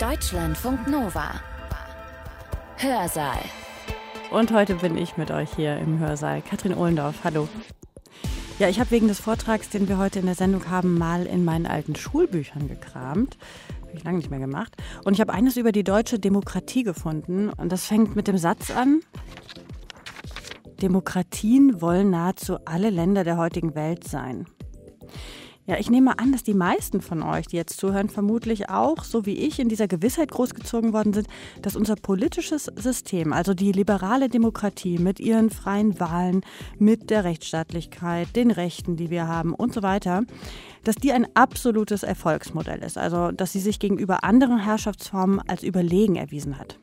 Deutschlandfunk Nova. Hörsaal. Und heute bin ich mit euch hier im Hörsaal. Katrin Ohlendorf, hallo. Ja, ich habe wegen des Vortrags, den wir heute in der Sendung haben, mal in meinen alten Schulbüchern gekramt. Habe ich lange nicht mehr gemacht. Und ich habe eines über die deutsche Demokratie gefunden. Und das fängt mit dem Satz an. Demokratien wollen nahezu alle Länder der heutigen Welt sein. Ja, ich nehme an, dass die meisten von euch, die jetzt zuhören, vermutlich auch, so wie ich, in dieser Gewissheit großgezogen worden sind, dass unser politisches System, also die liberale Demokratie mit ihren freien Wahlen, mit der Rechtsstaatlichkeit, den Rechten, die wir haben und so weiter, dass die ein absolutes Erfolgsmodell ist. Also, dass sie sich gegenüber anderen Herrschaftsformen als überlegen erwiesen hat.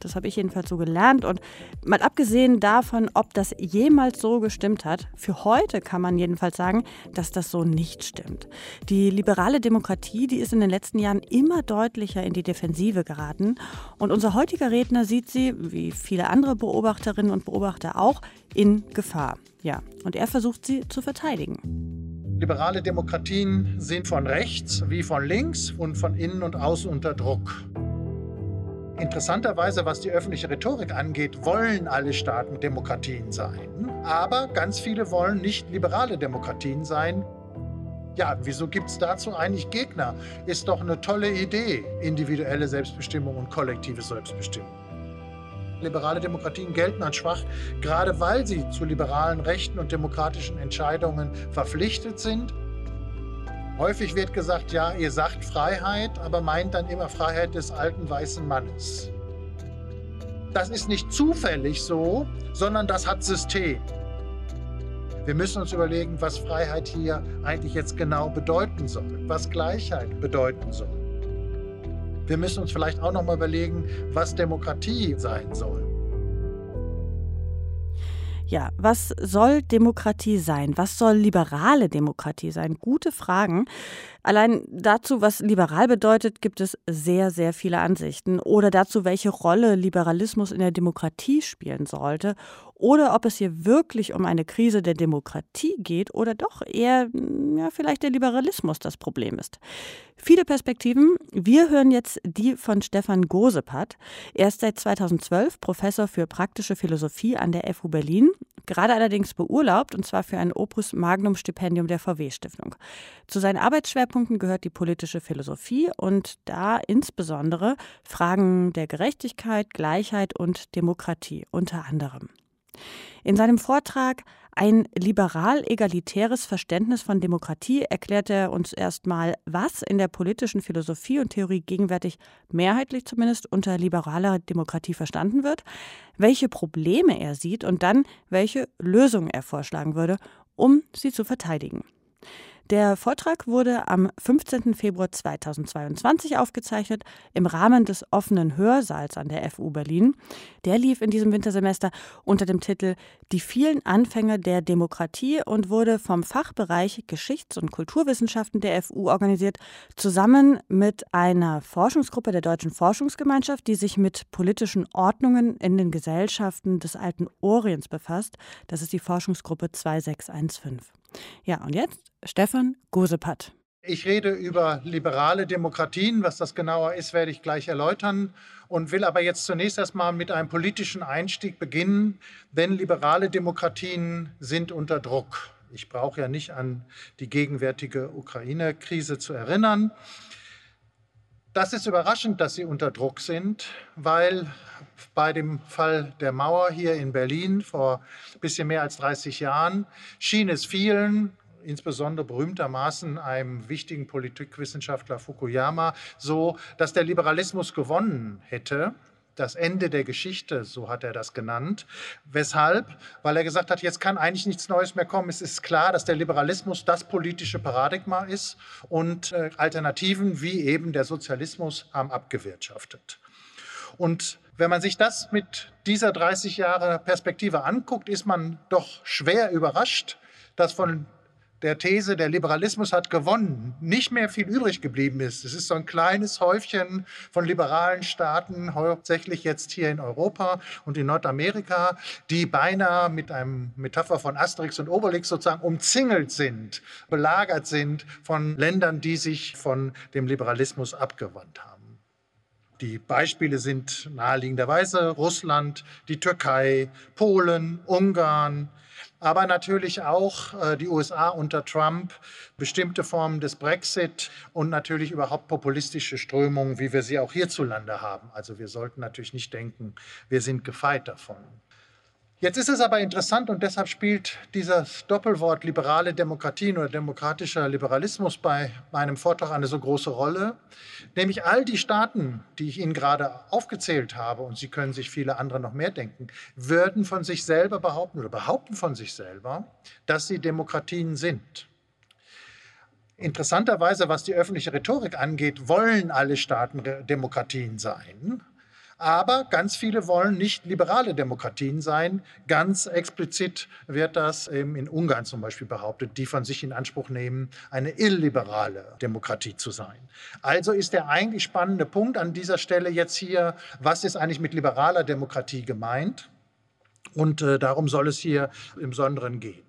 Das habe ich jedenfalls so gelernt. Und mal abgesehen davon, ob das jemals so gestimmt hat, für heute kann man jedenfalls sagen, dass das so nicht stimmt. Die liberale Demokratie, die ist in den letzten Jahren immer deutlicher in die Defensive geraten. Und unser heutiger Redner sieht sie, wie viele andere Beobachterinnen und Beobachter auch, in Gefahr. Ja, und er versucht sie zu verteidigen. Liberale Demokratien sind von rechts wie von links und von innen und außen unter Druck. Interessanterweise, was die öffentliche Rhetorik angeht, wollen alle Staaten Demokratien sein. Aber ganz viele wollen nicht liberale Demokratien sein. Ja, wieso gibt es dazu eigentlich Gegner? Ist doch eine tolle Idee, individuelle Selbstbestimmung und kollektive Selbstbestimmung. Liberale Demokratien gelten als schwach, gerade weil sie zu liberalen Rechten und demokratischen Entscheidungen verpflichtet sind Häufig wird gesagt, ja, ihr sagt Freiheit, aber meint dann immer Freiheit des alten weißen Mannes. Das ist nicht zufällig so, sondern das hat System. Wir müssen uns überlegen, was Freiheit hier eigentlich jetzt genau bedeuten soll, was Gleichheit bedeuten soll. Wir müssen uns vielleicht auch noch mal überlegen, was Demokratie sein soll. Ja, was soll Demokratie sein? Was soll liberale Demokratie sein? Gute Fragen. Allein dazu, was liberal bedeutet, gibt es sehr, sehr viele Ansichten. Oder dazu, welche Rolle Liberalismus in der Demokratie spielen sollte. Oder ob es hier wirklich um eine Krise der Demokratie geht oder doch eher ja, vielleicht der Liberalismus das Problem ist. Viele Perspektiven. Wir hören jetzt die von Stefan Gosepat. Er ist seit 2012 Professor für praktische Philosophie an der FU Berlin, gerade allerdings beurlaubt und zwar für ein Opus Magnum Stipendium der VW Stiftung. Zu seinen Arbeitsschwerpunkten Schwerpunkten gehört die politische Philosophie und da insbesondere Fragen der Gerechtigkeit, Gleichheit und Demokratie unter anderem. In seinem Vortrag ein liberal-egalitäres Verständnis von Demokratie erklärt er uns erstmal, was in der politischen Philosophie und Theorie gegenwärtig mehrheitlich zumindest unter liberaler Demokratie verstanden wird, welche Probleme er sieht und dann welche Lösungen er vorschlagen würde, um sie zu verteidigen. Der Vortrag wurde am 15. Februar 2022 aufgezeichnet im Rahmen des offenen Hörsaals an der FU Berlin. Der lief in diesem Wintersemester unter dem Titel Die vielen Anfänge der Demokratie und wurde vom Fachbereich Geschichts- und Kulturwissenschaften der FU organisiert, zusammen mit einer Forschungsgruppe der Deutschen Forschungsgemeinschaft, die sich mit politischen Ordnungen in den Gesellschaften des alten Orients befasst. Das ist die Forschungsgruppe 2615. Ja, und jetzt Stefan Gosepat. Ich rede über liberale Demokratien. Was das genauer ist, werde ich gleich erläutern und will aber jetzt zunächst erstmal mit einem politischen Einstieg beginnen, denn liberale Demokratien sind unter Druck. Ich brauche ja nicht an die gegenwärtige Ukraine-Krise zu erinnern. Das ist überraschend, dass sie unter Druck sind, weil bei dem Fall der Mauer hier in Berlin vor ein bisschen mehr als 30 Jahren schien es vielen, insbesondere berühmtermaßen einem wichtigen Politikwissenschaftler Fukuyama, so, dass der Liberalismus gewonnen hätte das Ende der Geschichte, so hat er das genannt. Weshalb? Weil er gesagt hat, jetzt kann eigentlich nichts Neues mehr kommen. Es ist klar, dass der Liberalismus das politische Paradigma ist und äh, Alternativen wie eben der Sozialismus haben abgewirtschaftet. Und wenn man sich das mit dieser 30 Jahre Perspektive anguckt, ist man doch schwer überrascht, dass von der These, der Liberalismus hat gewonnen, nicht mehr viel übrig geblieben ist. Es ist so ein kleines Häufchen von liberalen Staaten, hauptsächlich jetzt hier in Europa und in Nordamerika, die beinahe mit einem Metapher von Asterix und Obelix sozusagen umzingelt sind, belagert sind von Ländern, die sich von dem Liberalismus abgewandt haben. Die Beispiele sind naheliegenderweise Russland, die Türkei, Polen, Ungarn, aber natürlich auch äh, die USA unter Trump, bestimmte Formen des Brexit und natürlich überhaupt populistische Strömungen, wie wir sie auch hierzulande haben. Also wir sollten natürlich nicht denken, wir sind gefeit davon. Jetzt ist es aber interessant und deshalb spielt dieses Doppelwort liberale Demokratien oder demokratischer Liberalismus bei meinem Vortrag eine so große Rolle. Nämlich all die Staaten, die ich Ihnen gerade aufgezählt habe, und Sie können sich viele andere noch mehr denken, würden von sich selber behaupten oder behaupten von sich selber, dass sie Demokratien sind. Interessanterweise, was die öffentliche Rhetorik angeht, wollen alle Staaten Demokratien sein. Aber ganz viele wollen nicht liberale Demokratien sein. Ganz explizit wird das in Ungarn zum Beispiel behauptet, die von sich in Anspruch nehmen, eine illiberale Demokratie zu sein. Also ist der eigentlich spannende Punkt an dieser Stelle jetzt hier, was ist eigentlich mit liberaler Demokratie gemeint? Und äh, darum soll es hier im Besonderen gehen.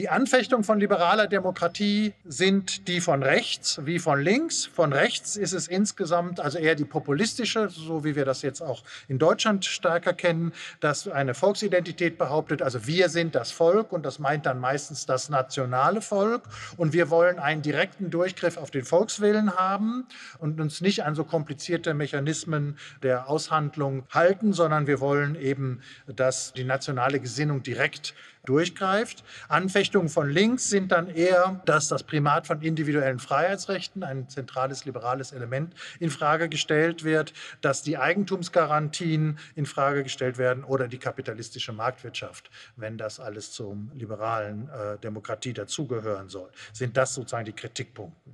Die Anfechtungen von liberaler Demokratie sind die von rechts wie von links. Von rechts ist es insgesamt also eher die populistische, so wie wir das jetzt auch in Deutschland stärker kennen, dass eine Volksidentität behauptet, also wir sind das Volk und das meint dann meistens das nationale Volk und wir wollen einen direkten Durchgriff auf den Volkswillen haben und uns nicht an so komplizierte Mechanismen der Aushandlung halten, sondern wir wollen eben, dass die nationale Gesinnung direkt durchgreift. Anfechtungen von links sind dann eher, dass das Primat von individuellen Freiheitsrechten, ein zentrales liberales Element, in Frage gestellt wird, dass die Eigentumsgarantien in Frage gestellt werden oder die kapitalistische Marktwirtschaft, wenn das alles zur liberalen äh, Demokratie dazugehören soll. Sind das sozusagen die Kritikpunkte?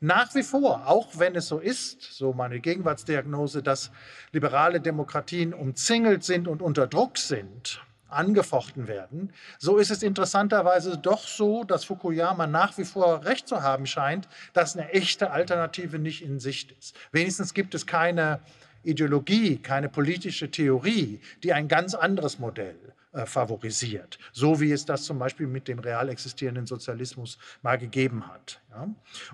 Nach wie vor, auch wenn es so ist, so meine Gegenwartsdiagnose, dass liberale Demokratien umzingelt sind und unter Druck sind, angefochten werden. So ist es interessanterweise doch so, dass Fukuyama nach wie vor recht zu haben scheint, dass eine echte Alternative nicht in Sicht ist. Wenigstens gibt es keine Ideologie, keine politische Theorie, die ein ganz anderes Modell äh, favorisiert, so wie es das zum Beispiel mit dem real existierenden Sozialismus mal gegeben hat. Ja?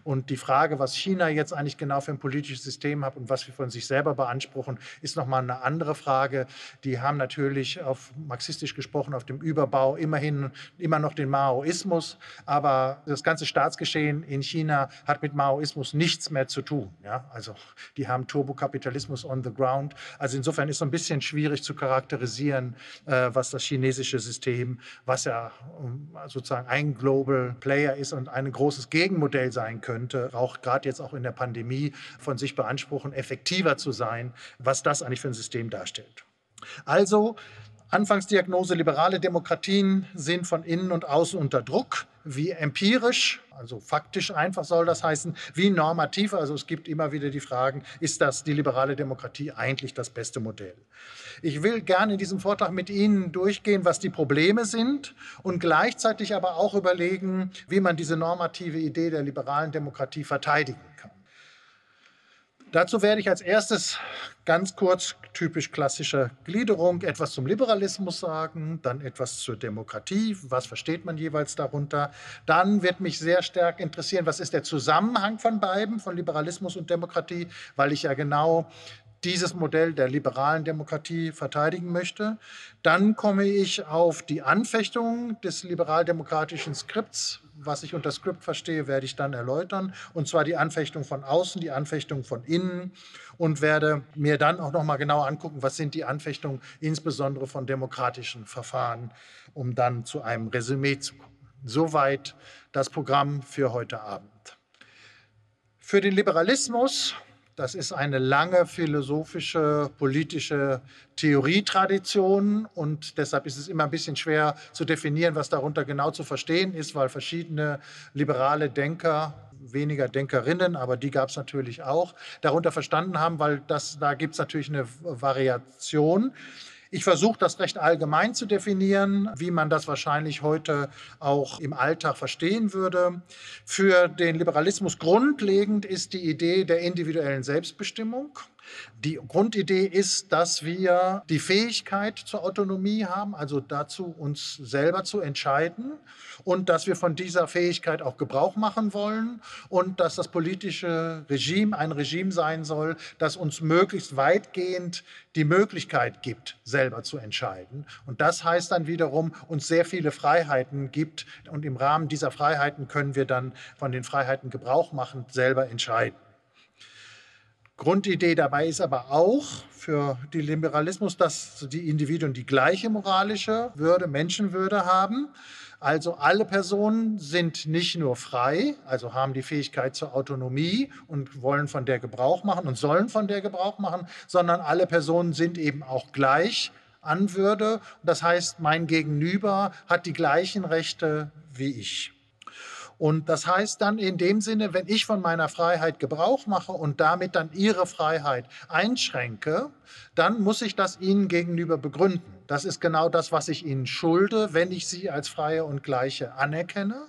Und die Frage, was China jetzt eigentlich genau für ein politisches System hat und was wir von sich selber beanspruchen, ist nochmal eine andere Frage. Die haben natürlich auf marxistisch gesprochen auf dem Überbau immerhin immer noch den Maoismus, aber das ganze Staatsgeschehen in China hat mit Maoismus nichts mehr zu tun. Ja? Also die haben Turbokapitalismus on the ground. Also insofern ist es ein bisschen schwierig zu charakterisieren, äh, was das chinesische System, was ja ähm, sozusagen ein Global Player ist und ein großes Gegenmodell sein könnte, auch gerade jetzt auch in der Pandemie von sich beanspruchen, effektiver zu sein, was das eigentlich für ein System darstellt. Also Anfangsdiagnose, liberale Demokratien sind von innen und außen unter Druck. Wie empirisch, also faktisch einfach soll das heißen, wie normativ, also es gibt immer wieder die Fragen, ist das die liberale Demokratie eigentlich das beste Modell? Ich will gerne in diesem Vortrag mit Ihnen durchgehen, was die Probleme sind und gleichzeitig aber auch überlegen, wie man diese normative Idee der liberalen Demokratie verteidigen kann. Dazu werde ich als erstes ganz kurz, typisch klassische Gliederung, etwas zum Liberalismus sagen, dann etwas zur Demokratie, was versteht man jeweils darunter. Dann wird mich sehr stark interessieren, was ist der Zusammenhang von beiden, von Liberalismus und Demokratie, weil ich ja genau dieses Modell der liberalen Demokratie verteidigen möchte. Dann komme ich auf die Anfechtung des liberaldemokratischen Skripts. Was ich unter Skript verstehe, werde ich dann erläutern. Und zwar die Anfechtung von außen, die Anfechtung von innen und werde mir dann auch noch mal genau angucken, was sind die Anfechtungen insbesondere von demokratischen Verfahren, um dann zu einem Resümee zu kommen. Soweit das Programm für heute Abend. Für den Liberalismus das ist eine lange philosophische, politische Theorietradition und deshalb ist es immer ein bisschen schwer zu definieren, was darunter genau zu verstehen ist, weil verschiedene liberale Denker weniger Denkerinnen, aber die gab es natürlich auch, darunter verstanden haben, weil das, da gibt es natürlich eine Variation. Ich versuche das recht allgemein zu definieren, wie man das wahrscheinlich heute auch im Alltag verstehen würde. Für den Liberalismus grundlegend ist die Idee der individuellen Selbstbestimmung. Die Grundidee ist, dass wir die Fähigkeit zur Autonomie haben, also dazu uns selber zu entscheiden und dass wir von dieser Fähigkeit auch Gebrauch machen wollen und dass das politische Regime ein Regime sein soll, das uns möglichst weitgehend die Möglichkeit gibt, selber zu entscheiden. Und das heißt dann wiederum, uns sehr viele Freiheiten gibt und im Rahmen dieser Freiheiten können wir dann von den Freiheiten Gebrauch machen, selber entscheiden. Grundidee dabei ist aber auch für den Liberalismus, dass die Individuen die gleiche moralische Würde, Menschenwürde haben. Also alle Personen sind nicht nur frei, also haben die Fähigkeit zur Autonomie und wollen von der Gebrauch machen und sollen von der Gebrauch machen, sondern alle Personen sind eben auch gleich an Würde. Das heißt, mein Gegenüber hat die gleichen Rechte wie ich. Und das heißt dann in dem Sinne, wenn ich von meiner Freiheit Gebrauch mache und damit dann ihre Freiheit einschränke, dann muss ich das ihnen gegenüber begründen. Das ist genau das, was ich ihnen schulde, wenn ich sie als freie und gleiche anerkenne.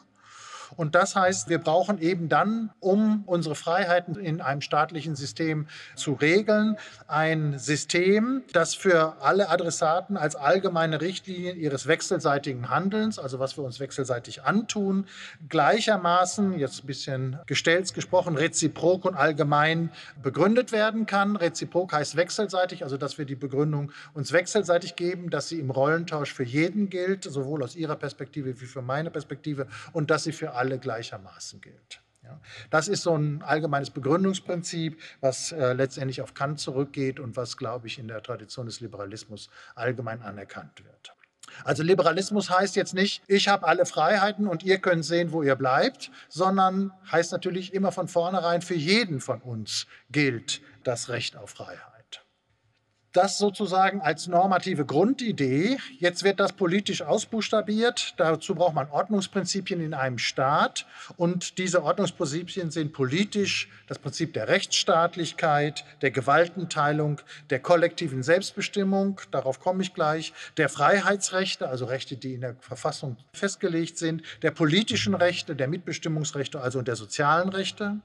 Und das heißt, wir brauchen eben dann, um unsere Freiheiten in einem staatlichen System zu regeln, ein System, das für alle Adressaten als allgemeine Richtlinien ihres wechselseitigen Handelns, also was wir uns wechselseitig antun, gleichermaßen, jetzt ein bisschen gestellt gesprochen, reziprok und allgemein begründet werden kann. Reziprok heißt wechselseitig, also dass wir die Begründung uns wechselseitig geben, dass sie im Rollentausch für jeden gilt, sowohl aus ihrer Perspektive wie für meine Perspektive und dass sie für alle alle gleichermaßen gilt. Ja, das ist so ein allgemeines Begründungsprinzip, was äh, letztendlich auf Kant zurückgeht und was, glaube ich, in der Tradition des Liberalismus allgemein anerkannt wird. Also Liberalismus heißt jetzt nicht, ich habe alle Freiheiten und ihr könnt sehen, wo ihr bleibt, sondern heißt natürlich immer von vornherein, für jeden von uns gilt das Recht auf Freiheit. Das sozusagen als normative Grundidee. Jetzt wird das politisch ausbuchstabiert. Dazu braucht man Ordnungsprinzipien in einem Staat. Und diese Ordnungsprinzipien sind politisch das Prinzip der Rechtsstaatlichkeit, der Gewaltenteilung, der kollektiven Selbstbestimmung, darauf komme ich gleich, der Freiheitsrechte, also Rechte, die in der Verfassung festgelegt sind, der politischen Rechte, der Mitbestimmungsrechte, also der sozialen Rechte.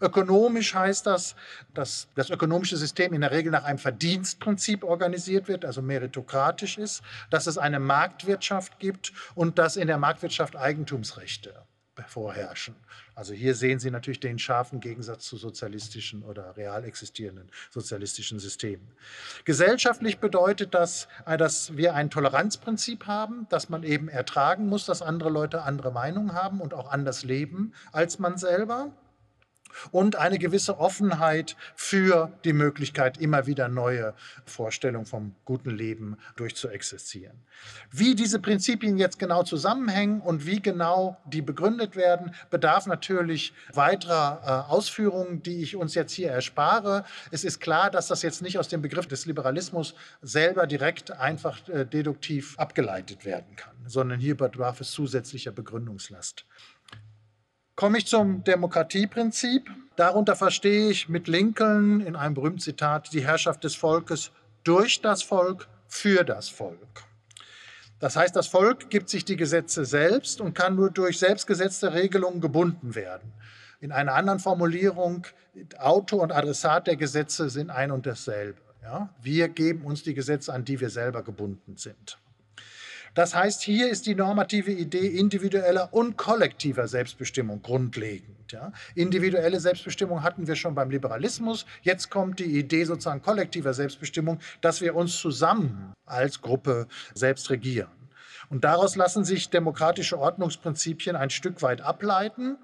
Ökonomisch heißt das, dass das ökonomische System in der Regel nach einem Verdienstprinzip Prinzip organisiert wird, also meritokratisch ist, dass es eine Marktwirtschaft gibt und dass in der Marktwirtschaft Eigentumsrechte vorherrschen. Also hier sehen Sie natürlich den scharfen Gegensatz zu sozialistischen oder real existierenden sozialistischen Systemen. Gesellschaftlich bedeutet das, äh, dass wir ein Toleranzprinzip haben, dass man eben ertragen muss, dass andere Leute andere Meinungen haben und auch anders leben als man selber und eine gewisse Offenheit für die Möglichkeit, immer wieder neue Vorstellungen vom guten Leben durchzuexerzieren. Wie diese Prinzipien jetzt genau zusammenhängen und wie genau die begründet werden, bedarf natürlich weiterer äh, Ausführungen, die ich uns jetzt hier erspare. Es ist klar, dass das jetzt nicht aus dem Begriff des Liberalismus selber direkt einfach äh, deduktiv abgeleitet werden kann, sondern hier bedarf es zusätzlicher Begründungslast. Komme ich zum Demokratieprinzip. Darunter verstehe ich mit Lincoln in einem berühmten Zitat die Herrschaft des Volkes durch das Volk, für das Volk. Das heißt, das Volk gibt sich die Gesetze selbst und kann nur durch selbstgesetzte Regelungen gebunden werden. In einer anderen Formulierung, Autor und Adressat der Gesetze sind ein und dasselbe. Ja? Wir geben uns die Gesetze, an die wir selber gebunden sind. Das heißt, hier ist die normative Idee individueller und kollektiver Selbstbestimmung grundlegend. Ja. Individuelle Selbstbestimmung hatten wir schon beim Liberalismus. Jetzt kommt die Idee sozusagen kollektiver Selbstbestimmung, dass wir uns zusammen als Gruppe selbst regieren. Und daraus lassen sich demokratische Ordnungsprinzipien ein Stück weit ableiten.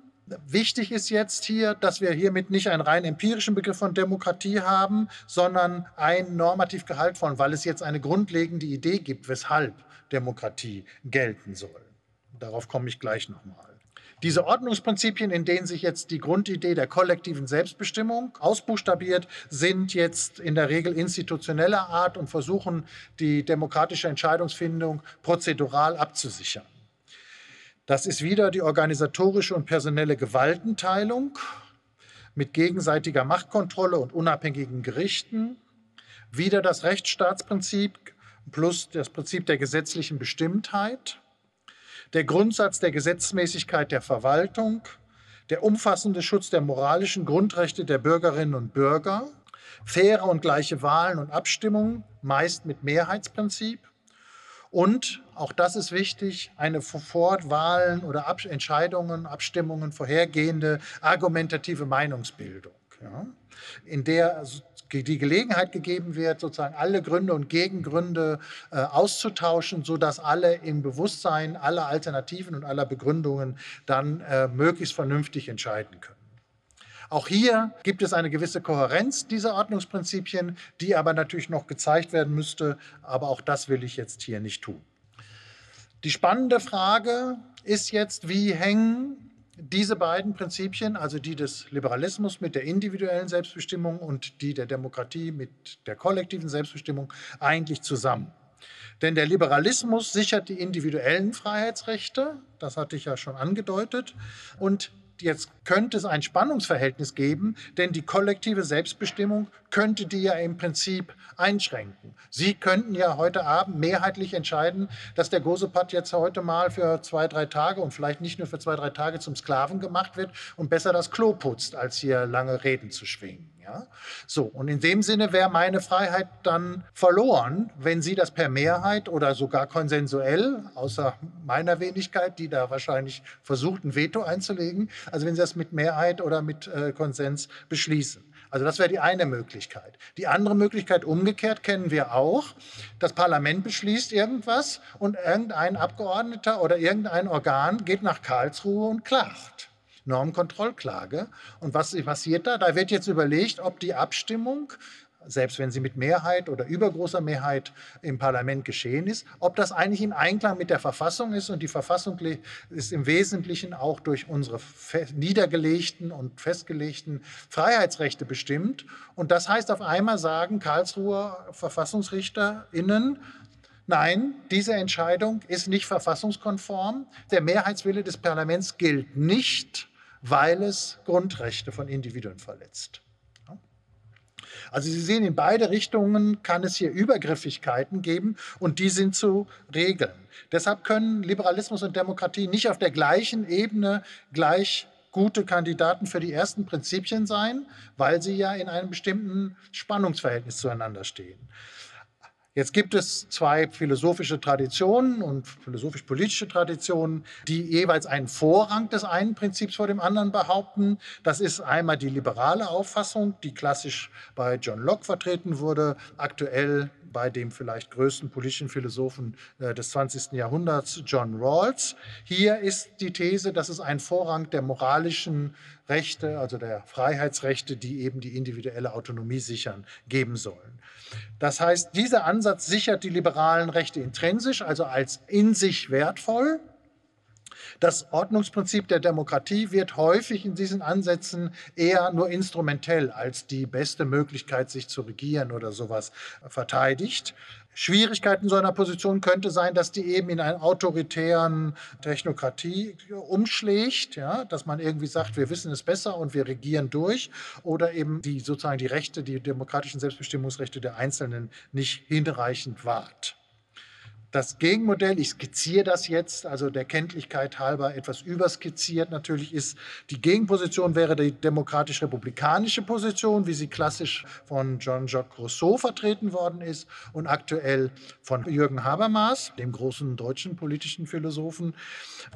Wichtig ist jetzt hier, dass wir hiermit nicht einen rein empirischen Begriff von Demokratie haben, sondern einen normativ gehaltvollen, weil es jetzt eine grundlegende Idee gibt, weshalb Demokratie gelten soll. Darauf komme ich gleich nochmal. Diese Ordnungsprinzipien, in denen sich jetzt die Grundidee der kollektiven Selbstbestimmung ausbuchstabiert, sind jetzt in der Regel institutioneller Art und versuchen, die demokratische Entscheidungsfindung prozedural abzusichern. Das ist wieder die organisatorische und personelle Gewaltenteilung mit gegenseitiger Machtkontrolle und unabhängigen Gerichten, wieder das Rechtsstaatsprinzip plus das Prinzip der gesetzlichen Bestimmtheit, der Grundsatz der Gesetzmäßigkeit der Verwaltung, der umfassende Schutz der moralischen Grundrechte der Bürgerinnen und Bürger, Faire und gleiche Wahlen und Abstimmungen, meist mit Mehrheitsprinzip. Und, auch das ist wichtig, eine Fortwahlen oder Ab Entscheidungen, Abstimmungen vorhergehende argumentative Meinungsbildung, ja, in der die Gelegenheit gegeben wird, sozusagen alle Gründe und Gegengründe äh, auszutauschen, sodass alle im Bewusstsein aller Alternativen und aller Begründungen dann äh, möglichst vernünftig entscheiden können. Auch hier gibt es eine gewisse Kohärenz dieser Ordnungsprinzipien, die aber natürlich noch gezeigt werden müsste, aber auch das will ich jetzt hier nicht tun. Die spannende Frage ist jetzt, wie hängen diese beiden Prinzipien, also die des Liberalismus mit der individuellen Selbstbestimmung und die der Demokratie mit der kollektiven Selbstbestimmung, eigentlich zusammen. Denn der Liberalismus sichert die individuellen Freiheitsrechte, das hatte ich ja schon angedeutet, und jetzt könnte es ein Spannungsverhältnis geben, denn die kollektive Selbstbestimmung könnte die ja im Prinzip einschränken. Sie könnten ja heute Abend mehrheitlich entscheiden, dass der Gosepat jetzt heute mal für zwei, drei Tage und vielleicht nicht nur für zwei, drei Tage zum Sklaven gemacht wird und besser das Klo putzt, als hier lange Reden zu schwingen. Ja? So, und in dem Sinne wäre meine Freiheit dann verloren, wenn Sie das per Mehrheit oder sogar konsensuell, außer meiner Wenigkeit, die da wahrscheinlich versucht, ein Veto einzulegen, also wenn Sie das mit Mehrheit oder mit äh, Konsens beschließen. Also das wäre die eine Möglichkeit. Die andere Möglichkeit umgekehrt kennen wir auch. Das Parlament beschließt irgendwas und irgendein Abgeordneter oder irgendein Organ geht nach Karlsruhe und klagt. Normkontrollklage. Und was passiert da? Da wird jetzt überlegt, ob die Abstimmung selbst wenn sie mit Mehrheit oder übergroßer Mehrheit im Parlament geschehen ist, ob das eigentlich in Einklang mit der Verfassung ist. Und die Verfassung ist im Wesentlichen auch durch unsere niedergelegten und festgelegten Freiheitsrechte bestimmt. Und das heißt auf einmal sagen Karlsruher VerfassungsrichterInnen, Nein, diese Entscheidung ist nicht verfassungskonform. Der Mehrheitswille des Parlaments gilt nicht, weil es Grundrechte von Individuen verletzt. Also Sie sehen, in beide Richtungen kann es hier Übergriffigkeiten geben und die sind zu regeln. Deshalb können Liberalismus und Demokratie nicht auf der gleichen Ebene gleich gute Kandidaten für die ersten Prinzipien sein, weil sie ja in einem bestimmten Spannungsverhältnis zueinander stehen. Jetzt gibt es zwei philosophische Traditionen und philosophisch-politische Traditionen, die jeweils einen Vorrang des einen Prinzips vor dem anderen behaupten. Das ist einmal die liberale Auffassung, die klassisch bei John Locke vertreten wurde, aktuell bei dem vielleicht größten politischen Philosophen äh, des 20. Jahrhunderts, John Rawls. Hier ist die These, dass es einen Vorrang der moralischen Rechte, also der Freiheitsrechte, die eben die individuelle Autonomie sichern, geben sollen. Das heißt, dieser Ansatz sichert die liberalen Rechte intrinsisch, also als in sich wertvoll. Das Ordnungsprinzip der Demokratie wird häufig in diesen Ansätzen eher nur instrumentell als die beste Möglichkeit, sich zu regieren oder sowas verteidigt. Schwierigkeiten so einer Position könnte sein, dass die eben in einer autoritären Technokratie umschlägt, ja, dass man irgendwie sagt, wir wissen es besser und wir regieren durch oder eben die sozusagen die Rechte, die demokratischen Selbstbestimmungsrechte der Einzelnen nicht hinreichend wahrt. Das Gegenmodell, ich skizziere das jetzt, also der Kenntlichkeit halber etwas überskizziert natürlich, ist, die Gegenposition wäre die demokratisch-republikanische Position, wie sie klassisch von Jean-Jacques Rousseau vertreten worden ist und aktuell von Jürgen Habermas, dem großen deutschen politischen Philosophen.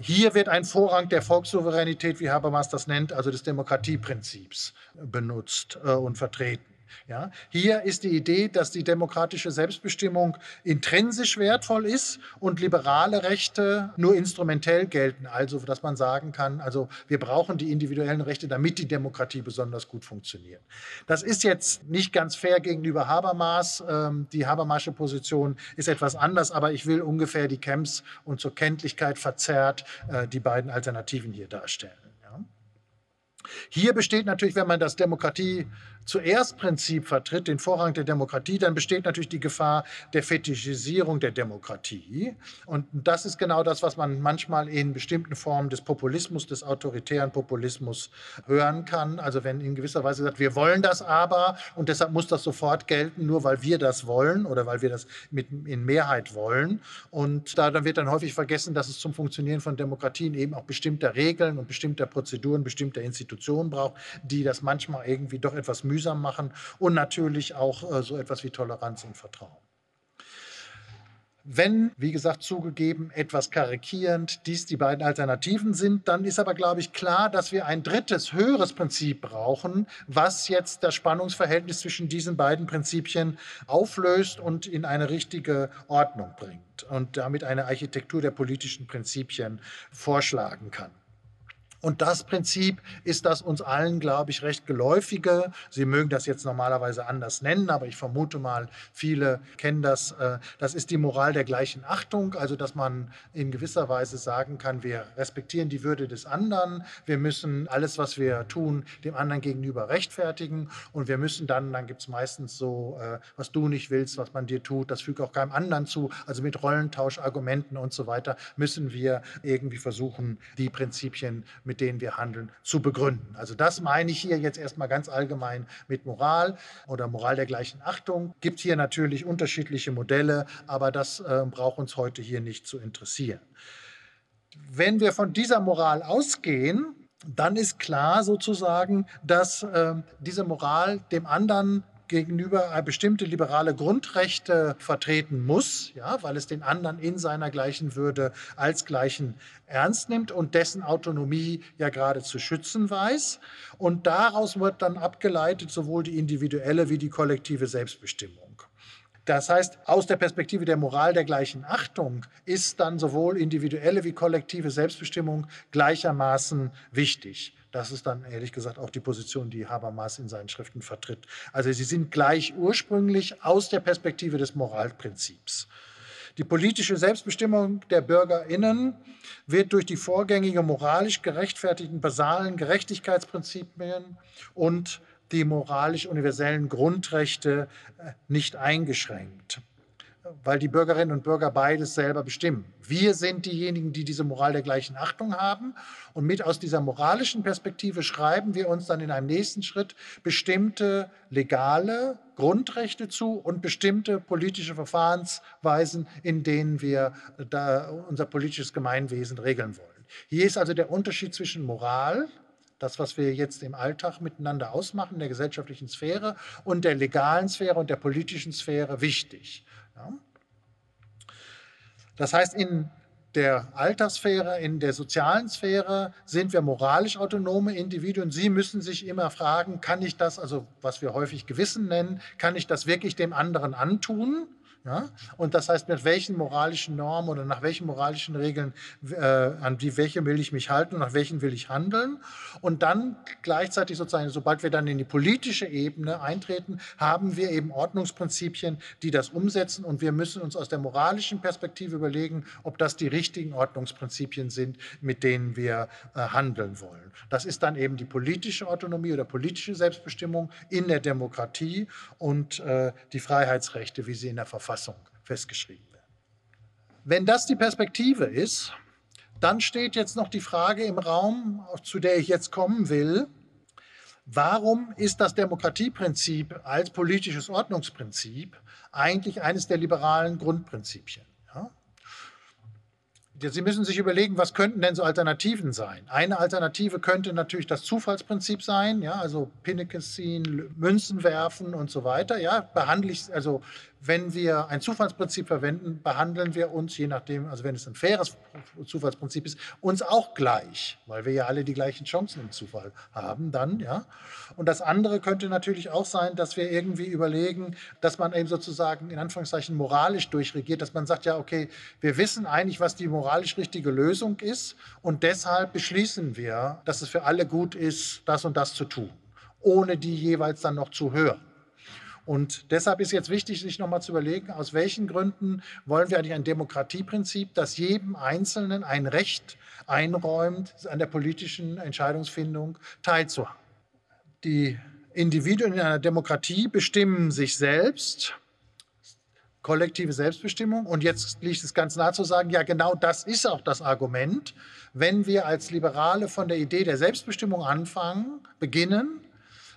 Hier wird ein Vorrang der Volkssouveränität, wie Habermas das nennt, also des Demokratieprinzips benutzt äh, und vertreten. Ja, hier ist die Idee, dass die demokratische Selbstbestimmung intrinsisch wertvoll ist und liberale Rechte nur instrumentell gelten. Also, dass man sagen kann, also wir brauchen die individuellen Rechte, damit die Demokratie besonders gut funktioniert. Das ist jetzt nicht ganz fair gegenüber Habermas. Ähm, die Habermasche Position ist etwas anders, aber ich will ungefähr die Camps und zur Kenntlichkeit verzerrt äh, die beiden Alternativen hier darstellen. Hier besteht natürlich, wenn man das Demokratie zuerst Prinzip vertritt, den Vorrang der Demokratie, dann besteht natürlich die Gefahr der Fetischisierung der Demokratie. Und das ist genau das, was man manchmal in bestimmten Formen des Populismus, des autoritären Populismus hören kann. Also wenn in gewisser Weise sagt, wir wollen das aber und deshalb muss das sofort gelten, nur weil wir das wollen oder weil wir das mit, in Mehrheit wollen. Und da dann wird dann häufig vergessen, dass es zum Funktionieren von Demokratien eben auch bestimmter Regeln und bestimmter Prozeduren, bestimmter Institutionen braucht, die das manchmal irgendwie doch etwas mühsam mühsam machen und natürlich auch äh, so etwas wie Toleranz und Vertrauen. Wenn, wie gesagt, zugegeben, etwas karikierend dies die beiden Alternativen sind, dann ist aber, glaube ich, klar, dass wir ein drittes, höheres Prinzip brauchen, was jetzt das Spannungsverhältnis zwischen diesen beiden Prinzipien auflöst und in eine richtige Ordnung bringt und damit eine Architektur der politischen Prinzipien vorschlagen kann. Und das Prinzip ist das uns allen, glaube ich, recht geläufige. Sie mögen das jetzt normalerweise anders nennen, aber ich vermute mal, viele kennen das. Äh, das ist die Moral der gleichen Achtung, also dass man in gewisser Weise sagen kann, wir respektieren die Würde des anderen, wir müssen alles, was wir tun, dem anderen gegenüber rechtfertigen und wir müssen dann, dann gibt es meistens so, äh, was du nicht willst, was man dir tut, das fügt auch keinem anderen zu. Also mit Rollentauschargumenten und so weiter müssen wir irgendwie versuchen, die Prinzipien mit mit denen wir handeln, zu begründen. Also das meine ich hier jetzt erstmal ganz allgemein mit Moral oder Moral der gleichen Achtung. Gibt hier natürlich unterschiedliche Modelle, aber das äh, braucht uns heute hier nicht zu interessieren. Wenn wir von dieser Moral ausgehen, dann ist klar sozusagen, dass äh, diese Moral dem anderen gegenüber bestimmte liberale Grundrechte vertreten muss, ja, weil es den anderen in seiner gleichen Würde als gleichen ernst nimmt und dessen Autonomie ja gerade zu schützen weiß. Und daraus wird dann abgeleitet sowohl die individuelle wie die kollektive Selbstbestimmung. Das heißt, aus der Perspektive der Moral der gleichen Achtung ist dann sowohl individuelle wie kollektive Selbstbestimmung gleichermaßen wichtig. Das ist dann ehrlich gesagt auch die Position, die Habermas in seinen Schriften vertritt. Also sie sind gleich ursprünglich aus der Perspektive des Moralprinzips. Die politische Selbstbestimmung der Bürgerinnen wird durch die vorgängige moralisch gerechtfertigten basalen Gerechtigkeitsprinzipien und die moralisch universellen Grundrechte äh, nicht eingeschränkt weil die Bürgerinnen und Bürger beides selber bestimmen. Wir sind diejenigen, die diese Moral der gleichen Achtung haben. Und mit aus dieser moralischen Perspektive schreiben wir uns dann in einem nächsten Schritt bestimmte legale Grundrechte zu und bestimmte politische Verfahrensweisen, in denen wir da unser politisches Gemeinwesen regeln wollen. Hier ist also der Unterschied zwischen Moral, das, was wir jetzt im Alltag miteinander ausmachen, der gesellschaftlichen Sphäre und der legalen Sphäre und der politischen Sphäre wichtig. Ja? Das heißt, in der Alterssphäre, in der sozialen Sphäre sind wir moralisch autonome Individuen. Sie müssen sich immer fragen, kann ich das, also was wir häufig Gewissen nennen, kann ich das wirklich dem anderen antun? Ja? Und das heißt, mit welchen moralischen Normen oder nach welchen moralischen Regeln, äh, an die welche will ich mich halten und nach welchen will ich handeln. Und dann gleichzeitig sozusagen, sobald wir dann in die politische Ebene eintreten, haben wir eben Ordnungsprinzipien, die das umsetzen. Und wir müssen uns aus der moralischen Perspektive überlegen, ob das die richtigen Ordnungsprinzipien sind, mit denen wir äh, handeln wollen. Das ist dann eben die politische Autonomie oder politische Selbstbestimmung in der Demokratie und äh, die Freiheitsrechte, wie sie in der Verfassung Verfassung festgeschrieben werden. Wenn das die Perspektive ist, dann steht jetzt noch die Frage im Raum, zu der ich jetzt kommen will. Warum ist das Demokratieprinzip als politisches Ordnungsprinzip eigentlich eines der liberalen Grundprinzipien? Ja? Sie müssen sich überlegen, was könnten denn so Alternativen sein? Eine Alternative könnte natürlich das Zufallsprinzip sein, ja, also Pinnekes ziehen, Münzen werfen und so weiter. Ja, behandle ich, also wenn wir ein Zufallsprinzip verwenden, behandeln wir uns, je nachdem, also wenn es ein faires Zufallsprinzip ist, uns auch gleich, weil wir ja alle die gleichen Chancen im Zufall haben dann, ja. Und das andere könnte natürlich auch sein, dass wir irgendwie überlegen, dass man eben sozusagen in Anführungszeichen moralisch durchregiert, dass man sagt, ja, okay, wir wissen eigentlich, was die moralisch richtige Lösung ist und deshalb beschließen wir, dass es für alle gut ist, das und das zu tun, ohne die jeweils dann noch zu hören. Und deshalb ist jetzt wichtig, sich nochmal zu überlegen, aus welchen Gründen wollen wir eigentlich ein Demokratieprinzip, das jedem Einzelnen ein Recht einräumt, an der politischen Entscheidungsfindung teilzuhaben. Die Individuen in einer Demokratie bestimmen sich selbst, kollektive Selbstbestimmung. Und jetzt liegt es ganz nah zu sagen, ja, genau das ist auch das Argument, wenn wir als Liberale von der Idee der Selbstbestimmung anfangen, beginnen,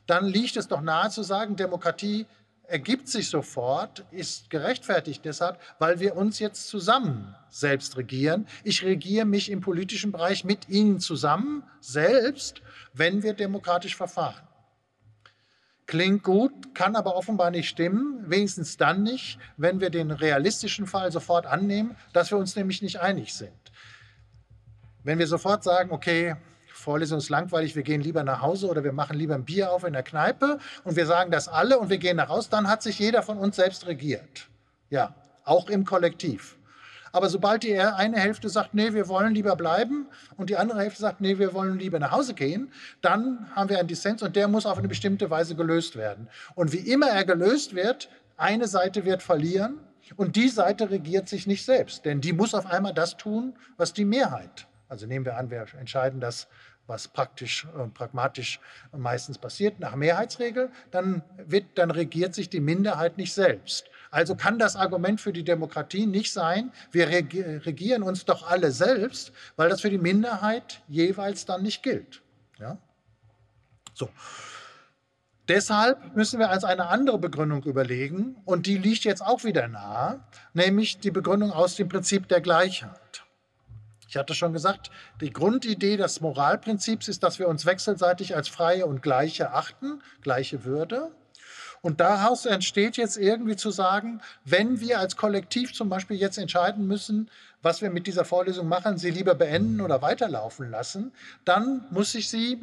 dann liegt es doch nahe zu sagen, Demokratie ergibt sich sofort, ist gerechtfertigt deshalb, weil wir uns jetzt zusammen selbst regieren. Ich regiere mich im politischen Bereich mit Ihnen zusammen, selbst, wenn wir demokratisch verfahren. Klingt gut, kann aber offenbar nicht stimmen, wenigstens dann nicht, wenn wir den realistischen Fall sofort annehmen, dass wir uns nämlich nicht einig sind. Wenn wir sofort sagen, okay, Vorlesung ist langweilig, wir gehen lieber nach Hause oder wir machen lieber ein Bier auf in der Kneipe und wir sagen das alle und wir gehen nach Hause, dann hat sich jeder von uns selbst regiert. Ja, auch im Kollektiv. Aber sobald die eine Hälfte sagt, nee, wir wollen lieber bleiben und die andere Hälfte sagt, nee, wir wollen lieber nach Hause gehen, dann haben wir einen Dissens und der muss auf eine bestimmte Weise gelöst werden. Und wie immer er gelöst wird, eine Seite wird verlieren und die Seite regiert sich nicht selbst, denn die muss auf einmal das tun, was die Mehrheit. Also nehmen wir an, wir entscheiden das was praktisch äh, pragmatisch meistens passiert, nach Mehrheitsregel, dann, wird, dann regiert sich die Minderheit nicht selbst. Also kann das Argument für die Demokratie nicht sein, wir regieren uns doch alle selbst, weil das für die Minderheit jeweils dann nicht gilt. Ja? So. Deshalb müssen wir als eine andere Begründung überlegen, und die liegt jetzt auch wieder nahe, nämlich die Begründung aus dem Prinzip der Gleichheit. Ich hatte schon gesagt, die Grundidee des Moralprinzips ist, dass wir uns wechselseitig als Freie und Gleiche achten, gleiche Würde. Und daraus entsteht jetzt irgendwie zu sagen, wenn wir als Kollektiv zum Beispiel jetzt entscheiden müssen, was wir mit dieser Vorlesung machen, sie lieber beenden oder weiterlaufen lassen, dann muss ich sie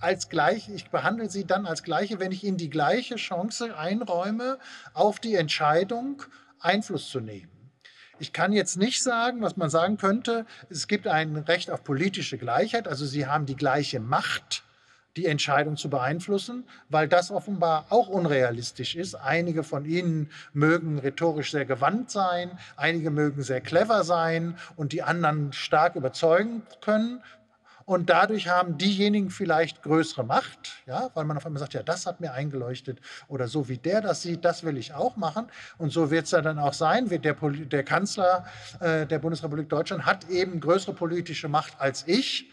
als gleich, ich behandle sie dann als gleiche, wenn ich ihnen die gleiche Chance einräume, auf die Entscheidung Einfluss zu nehmen. Ich kann jetzt nicht sagen, was man sagen könnte, es gibt ein Recht auf politische Gleichheit, also sie haben die gleiche Macht die Entscheidung zu beeinflussen, weil das offenbar auch unrealistisch ist. Einige von ihnen mögen rhetorisch sehr gewandt sein, einige mögen sehr clever sein und die anderen stark überzeugen können. Und dadurch haben diejenigen vielleicht größere Macht, ja, weil man auf einmal sagt, ja, das hat mir eingeleuchtet oder so wie der das sieht, das will ich auch machen. Und so wird es ja dann auch sein. Der, der Kanzler äh, der Bundesrepublik Deutschland hat eben größere politische Macht als ich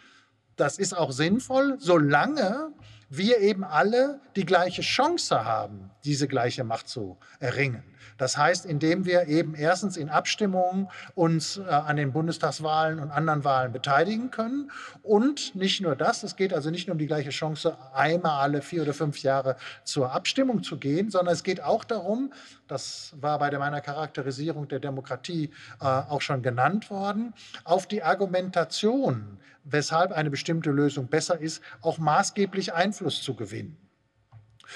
das ist auch sinnvoll, solange wir eben alle die gleiche Chance haben, diese gleiche Macht zu erringen. Das heißt, indem wir eben erstens in Abstimmungen uns äh, an den Bundestagswahlen und anderen Wahlen beteiligen können. Und nicht nur das, es geht also nicht nur um die gleiche Chance, einmal alle vier oder fünf Jahre zur Abstimmung zu gehen, sondern es geht auch darum, das war bei meiner Charakterisierung der Demokratie äh, auch schon genannt worden, auf die Argumentation, weshalb eine bestimmte Lösung besser ist, auch maßgeblich Einfluss zu gewinnen.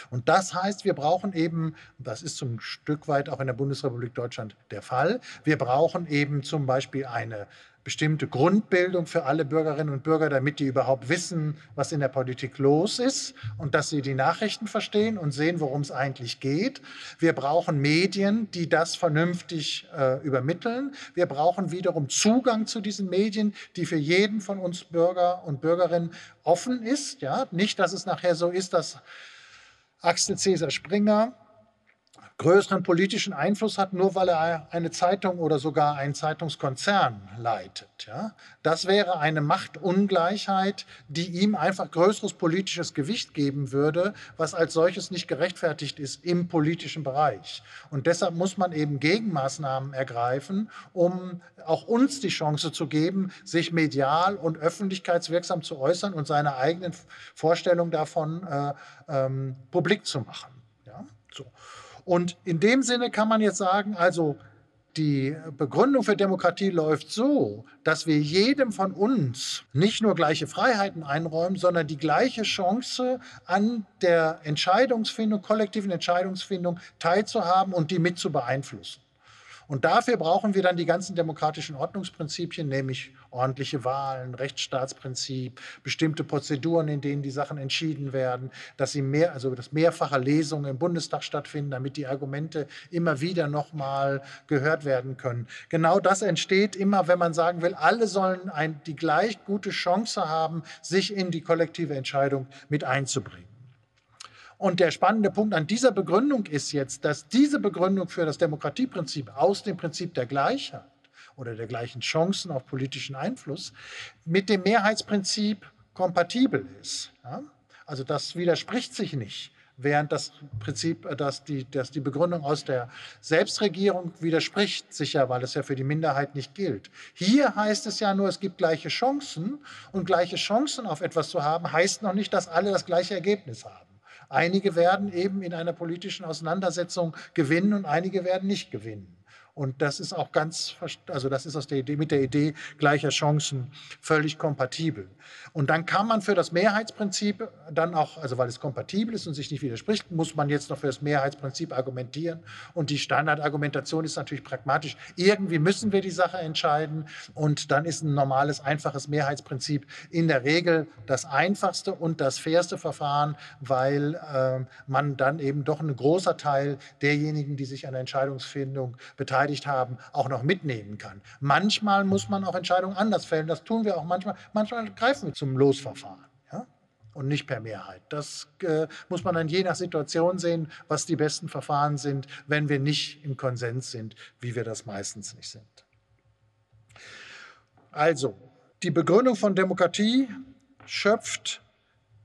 Und das heißt, wir brauchen eben, das ist zum Stück weit auch in der Bundesrepublik Deutschland der Fall, wir brauchen eben zum Beispiel eine bestimmte Grundbildung für alle Bürgerinnen und Bürger, damit die überhaupt wissen, was in der Politik los ist und dass sie die Nachrichten verstehen und sehen, worum es eigentlich geht. Wir brauchen Medien, die das vernünftig äh, übermitteln. Wir brauchen wiederum Zugang zu diesen Medien, die für jeden von uns Bürger und Bürgerinnen offen ist. Ja? Nicht, dass es nachher so ist, dass Axel Cäsar Springer größeren politischen Einfluss hat, nur weil er eine Zeitung oder sogar einen Zeitungskonzern leitet. Ja? Das wäre eine Machtungleichheit, die ihm einfach größeres politisches Gewicht geben würde, was als solches nicht gerechtfertigt ist im politischen Bereich. Und deshalb muss man eben Gegenmaßnahmen ergreifen, um auch uns die Chance zu geben, sich medial und öffentlichkeitswirksam zu äußern und seine eigenen Vorstellungen davon äh, ähm, publik zu machen. Ja? So. Und in dem Sinne kann man jetzt sagen, also die Begründung für Demokratie läuft so, dass wir jedem von uns nicht nur gleiche Freiheiten einräumen, sondern die gleiche Chance an der Entscheidungsfindung, kollektiven Entscheidungsfindung teilzuhaben und die mit zu beeinflussen. Und dafür brauchen wir dann die ganzen demokratischen Ordnungsprinzipien, nämlich ordentliche Wahlen, Rechtsstaatsprinzip, bestimmte Prozeduren, in denen die Sachen entschieden werden, dass sie mehr, also dass mehrfache Lesungen im Bundestag stattfinden, damit die Argumente immer wieder nochmal gehört werden können. Genau das entsteht immer, wenn man sagen will, alle sollen ein, die gleich gute Chance haben, sich in die kollektive Entscheidung mit einzubringen. Und der spannende Punkt an dieser Begründung ist jetzt, dass diese Begründung für das Demokratieprinzip aus dem Prinzip der Gleichheit oder der gleichen Chancen auf politischen Einfluss mit dem Mehrheitsprinzip kompatibel ist. Ja? Also das widerspricht sich nicht, während das Prinzip, äh, dass die, dass die Begründung aus der Selbstregierung widerspricht sich ja, weil es ja für die Minderheit nicht gilt. Hier heißt es ja nur, es gibt gleiche Chancen und gleiche Chancen auf etwas zu haben, heißt noch nicht, dass alle das gleiche Ergebnis haben. Einige werden eben in einer politischen Auseinandersetzung gewinnen und einige werden nicht gewinnen. Und das ist auch ganz, also das ist aus der Idee, mit der Idee gleicher Chancen völlig kompatibel. Und dann kann man für das Mehrheitsprinzip dann auch, also weil es kompatibel ist und sich nicht widerspricht, muss man jetzt noch für das Mehrheitsprinzip argumentieren. Und die Standardargumentation ist natürlich pragmatisch. Irgendwie müssen wir die Sache entscheiden. Und dann ist ein normales, einfaches Mehrheitsprinzip in der Regel das einfachste und das fairste Verfahren, weil äh, man dann eben doch ein großer Teil derjenigen, die sich an der Entscheidungsfindung beteiligen, beteiligt haben, auch noch mitnehmen kann. Manchmal muss man auch Entscheidungen anders fällen. Das tun wir auch manchmal. Manchmal greifen wir zum Losverfahren. Ja? Und nicht per Mehrheit. Das äh, muss man dann je nach Situation sehen, was die besten Verfahren sind, wenn wir nicht im Konsens sind, wie wir das meistens nicht sind. Also, die Begründung von Demokratie schöpft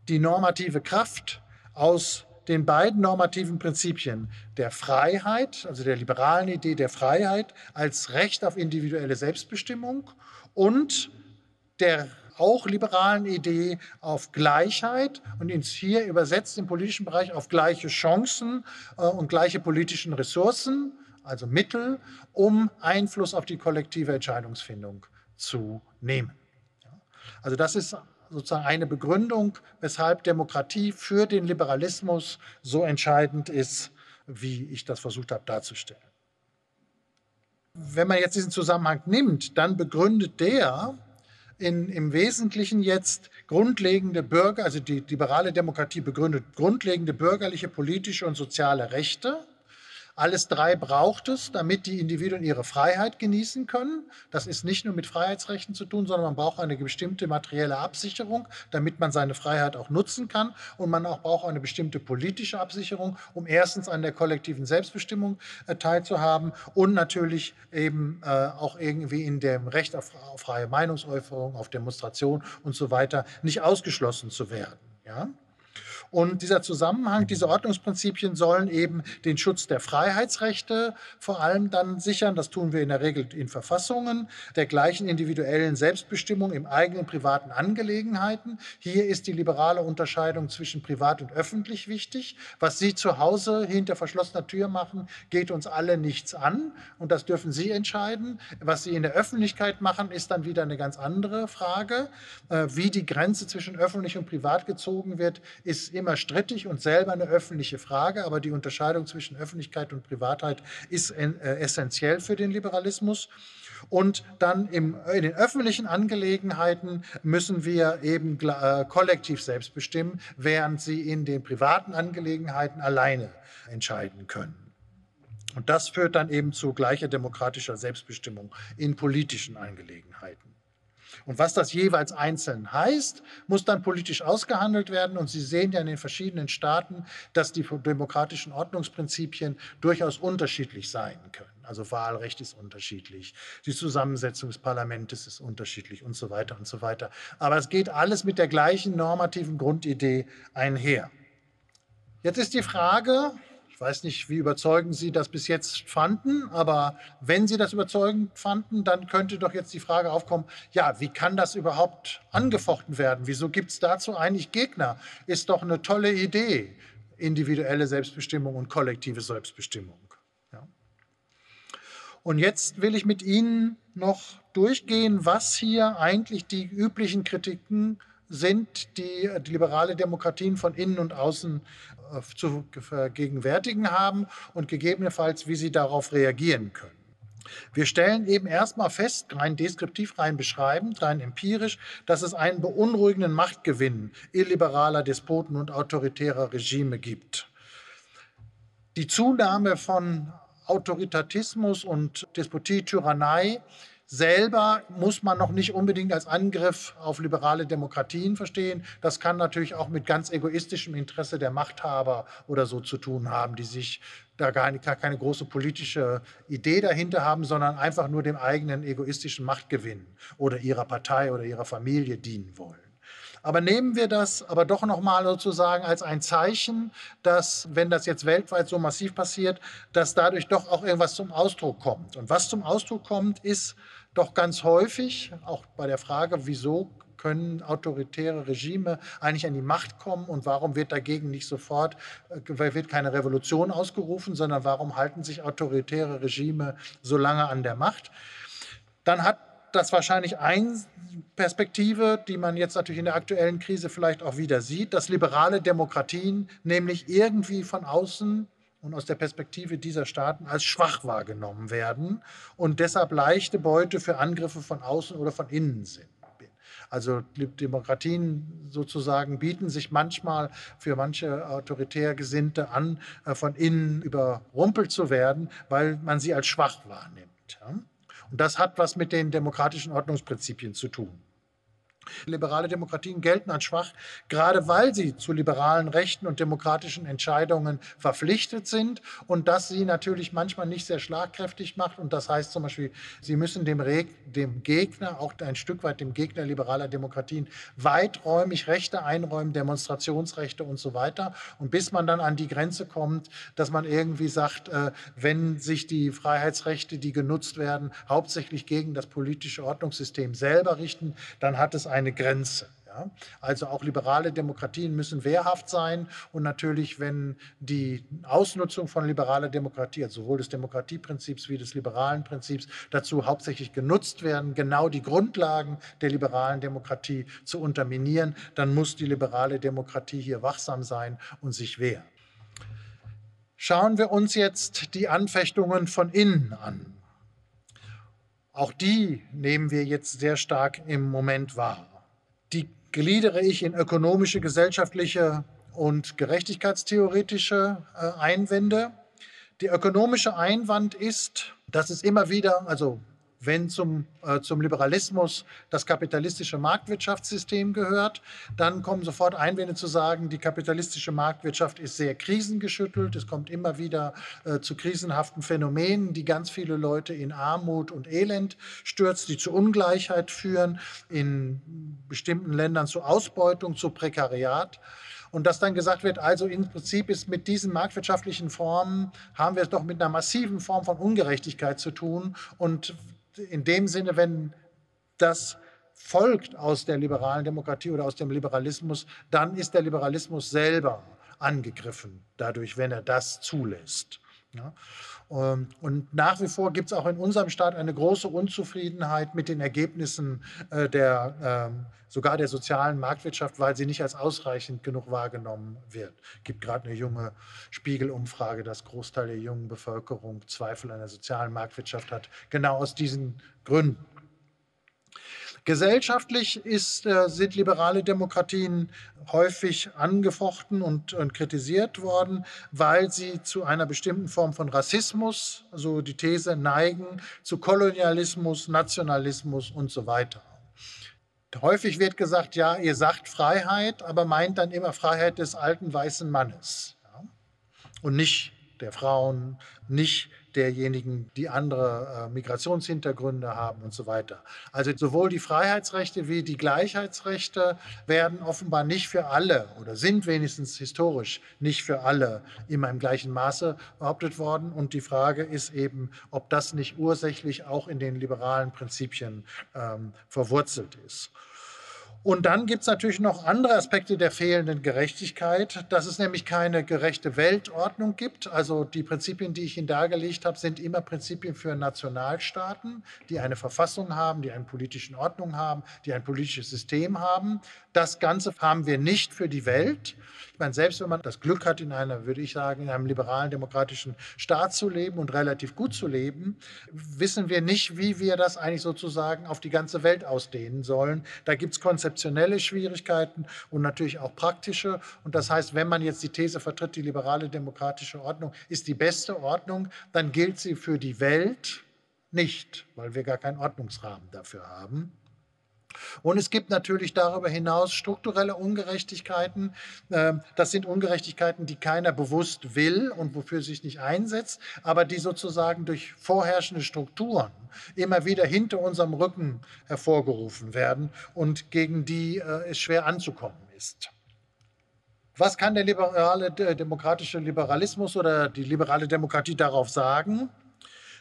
die normative Kraft aus den beiden normativen Prinzipien der Freiheit, also der liberalen Idee der Freiheit als Recht auf individuelle Selbstbestimmung und der auch liberalen Idee auf Gleichheit und ins hier übersetzt im politischen Bereich auf gleiche Chancen äh, und gleiche politischen Ressourcen, also Mittel, um Einfluss auf die kollektive Entscheidungsfindung zu nehmen. Also das ist sozusagen eine Begründung, weshalb Demokratie für den Liberalismus so entscheidend ist, wie ich das versucht habe darzustellen. Wenn man jetzt diesen Zusammenhang nimmt, dann begründet der in, im Wesentlichen jetzt grundlegende Bürger, also die liberale Demokratie begründet grundlegende bürgerliche, politische und soziale Rechte alles drei braucht es, damit die Individuen ihre Freiheit genießen können. Das ist nicht nur mit Freiheitsrechten zu tun, sondern man braucht eine bestimmte materielle Absicherung, damit man seine Freiheit auch nutzen kann. Und man auch braucht eine bestimmte politische Absicherung, um erstens an der kollektiven Selbstbestimmung äh, teilzuhaben und natürlich eben äh, auch irgendwie in dem Recht auf, auf freie Meinungsäußerung, auf Demonstration und so weiter nicht ausgeschlossen zu werden. Ja? Und dieser Zusammenhang, diese Ordnungsprinzipien sollen eben den Schutz der Freiheitsrechte vor allem dann sichern. Das tun wir in der Regel in Verfassungen, der gleichen individuellen Selbstbestimmung im eigenen privaten Angelegenheiten. Hier ist die liberale Unterscheidung zwischen privat und öffentlich wichtig. Was Sie zu Hause hinter verschlossener Tür machen, geht uns alle nichts an. Und das dürfen Sie entscheiden. Was Sie in der Öffentlichkeit machen, ist dann wieder eine ganz andere Frage. Äh, wie die Grenze zwischen öffentlich und privat gezogen wird, ist immer strittig und selber eine öffentliche Frage, aber die Unterscheidung zwischen Öffentlichkeit und Privatheit ist äh, essentiell für den Liberalismus. Und dann im, in den öffentlichen Angelegenheiten müssen wir eben äh, kollektiv selbst bestimmen, während sie in den privaten Angelegenheiten alleine entscheiden können. Und das führt dann eben zu gleicher demokratischer Selbstbestimmung in politischen Angelegenheiten. Und was das jeweils einzeln heißt, muss dann politisch ausgehandelt werden. Und Sie sehen ja in den verschiedenen Staaten, dass die demokratischen Ordnungsprinzipien durchaus unterschiedlich sein können. Also Wahlrecht ist unterschiedlich, die Zusammensetzung des Parlaments ist unterschiedlich und so weiter und so weiter. Aber es geht alles mit der gleichen normativen Grundidee einher. Jetzt ist die Frage, ich weiß nicht, wie überzeugend Sie das bis jetzt fanden, aber wenn Sie das überzeugend fanden, dann könnte doch jetzt die Frage aufkommen, ja, wie kann das überhaupt angefochten werden? Wieso gibt es dazu eigentlich Gegner? Ist doch eine tolle Idee, individuelle Selbstbestimmung und kollektive Selbstbestimmung. Ja. Und jetzt will ich mit Ihnen noch durchgehen, was hier eigentlich die üblichen Kritiken sind, die, die liberale Demokratien von innen und außen äh, zu vergegenwärtigen haben und gegebenenfalls, wie sie darauf reagieren können. Wir stellen eben erstmal fest, rein deskriptiv, rein beschreibend, rein empirisch, dass es einen beunruhigenden Machtgewinn illiberaler Despoten und autoritärer Regime gibt. Die Zunahme von Autoritatismus und Despotie, Tyrannei selber muss man noch nicht unbedingt als Angriff auf liberale Demokratien verstehen. Das kann natürlich auch mit ganz egoistischem Interesse der Machthaber oder so zu tun haben, die sich da gar, keine große politische Idee dahinter haben, sondern einfach nur dem eigenen egoistischen Machtgewinn oder ihrer Partei oder ihrer Familie dienen wollen. Aber nehmen wir das aber doch nochmal sozusagen als ein Zeichen, dass, wenn das jetzt weltweit so massiv passiert, dass dadurch doch auch irgendwas zum Ausdruck kommt. Und was zum Ausdruck kommt, ist doch ganz häufig, auch bei der Frage, wieso können autoritäre Regime eigentlich an die Macht kommen und warum wird dagegen nicht sofort, äh, wird keine Revolution ausgerufen, sondern warum halten sich autoritäre Regime so lange an der Macht? Dann hat das wahrscheinlich eine Perspektive, die man jetzt natürlich in der aktuellen Krise vielleicht auch wieder sieht, dass liberale Demokratien nämlich irgendwie von außen und aus der Perspektive dieser Staaten als schwach wahrgenommen werden und deshalb leichte Beute für Angriffe von außen oder von innen sind. Also Demokratien sozusagen bieten sich manchmal für manche autoritär Gesinnte an, äh, von innen überrumpelt zu werden, weil man sie als schwach wahrnimmt. Und das hat was mit den demokratischen Ordnungsprinzipien zu tun. Liberale Demokratien gelten als schwach, gerade weil sie zu liberalen Rechten und demokratischen Entscheidungen verpflichtet sind und das sie natürlich manchmal nicht sehr schlagkräftig macht. Und das heißt zum Beispiel, sie müssen dem, Re dem Gegner, auch ein Stück weit dem Gegner liberaler Demokratien, weiträumig Rechte einräumen, Demonstrationsrechte und so weiter. Und bis man dann an die Grenze kommt, dass man irgendwie sagt, äh, wenn sich die Freiheitsrechte, die genutzt werden, hauptsächlich gegen das politische Ordnungssystem selber richten, dann hat es ein eine Grenze. Ja? Also auch liberale Demokratien müssen wehrhaft sein und natürlich, wenn die Ausnutzung von liberaler Demokratie, also sowohl des Demokratieprinzips wie des liberalen Prinzips, dazu hauptsächlich genutzt werden, genau die Grundlagen der liberalen Demokratie zu unterminieren, dann muss die liberale Demokratie hier wachsam sein und sich wehren. Schauen wir uns jetzt die Anfechtungen von innen an. Auch die nehmen wir jetzt sehr stark im Moment wahr. Die gliedere ich in ökonomische, gesellschaftliche und gerechtigkeitstheoretische äh, Einwände. Der ökonomische Einwand ist, dass es immer wieder, also wenn zum, äh, zum Liberalismus das kapitalistische Marktwirtschaftssystem gehört, dann kommen sofort Einwände zu sagen, die kapitalistische Marktwirtschaft ist sehr krisengeschüttelt. Es kommt immer wieder äh, zu krisenhaften Phänomenen, die ganz viele Leute in Armut und Elend stürzt, die zu Ungleichheit führen, in bestimmten Ländern zu Ausbeutung, zu Prekariat. Und dass dann gesagt wird, also im Prinzip ist mit diesen marktwirtschaftlichen Formen, haben wir es doch mit einer massiven Form von Ungerechtigkeit zu tun. Und in dem Sinne, wenn das folgt aus der liberalen Demokratie oder aus dem Liberalismus, dann ist der Liberalismus selber angegriffen, dadurch, wenn er das zulässt. Ja. Ähm, und nach wie vor gibt es auch in unserem Staat eine große Unzufriedenheit mit den Ergebnissen äh, der, ähm, sogar der sozialen Marktwirtschaft, weil sie nicht als ausreichend genug wahrgenommen wird. Es gibt gerade eine junge Spiegelumfrage, dass Großteil der jungen Bevölkerung Zweifel an der sozialen Marktwirtschaft hat, genau aus diesen Gründen. Gesellschaftlich ist, äh, sind liberale Demokratien häufig angefochten und, und, kritisiert worden, weil sie zu einer bestimmten Form von Rassismus, also die These neigen, zu Kolonialismus, Nationalismus und so weiter. Häufig wird gesagt, ja, ihr sagt Freiheit, aber meint dann immer Freiheit des alten weißen Mannes ja? und nicht der Frauen, nicht derjenigen, die andere äh, Migrationshintergründe haben und so weiter. Also sowohl die Freiheitsrechte wie die Gleichheitsrechte werden offenbar nicht für alle oder sind wenigstens historisch nicht für alle immer im gleichen Maße behauptet worden. Und die Frage ist eben, ob das nicht ursächlich auch in den liberalen Prinzipien ähm, verwurzelt ist. Und dann gibt es natürlich noch andere Aspekte der fehlenden Gerechtigkeit, dass es nämlich keine gerechte Weltordnung gibt. Also die Prinzipien, die ich Ihnen dargelegt habe, sind immer Prinzipien für Nationalstaaten, die eine Verfassung haben, die eine politische Ordnung haben, die ein politisches System haben. Das Ganze haben wir nicht für die Welt. Ich meine, selbst wenn man das Glück hat, in einer, würde ich sagen, in einem liberalen, demokratischen Staat zu leben und relativ gut zu leben, wissen wir nicht, wie wir das eigentlich sozusagen auf die ganze Welt ausdehnen sollen. Da gibt es konzeptionelle Schwierigkeiten und natürlich auch praktische. Und das heißt, wenn man jetzt die These vertritt, die liberale demokratische Ordnung ist die beste Ordnung, dann gilt sie für die Welt nicht, weil wir gar keinen Ordnungsrahmen dafür haben. Und es gibt natürlich darüber hinaus strukturelle Ungerechtigkeiten. Ähm, das sind Ungerechtigkeiten, die keiner bewusst will und wofür sich nicht einsetzt, aber die sozusagen durch vorherrschende Strukturen immer wieder hinter unserem Rücken hervorgerufen werden und gegen die äh, es schwer anzukommen ist. Was kann der liberale, der demokratische Liberalismus oder die liberale Demokratie darauf sagen?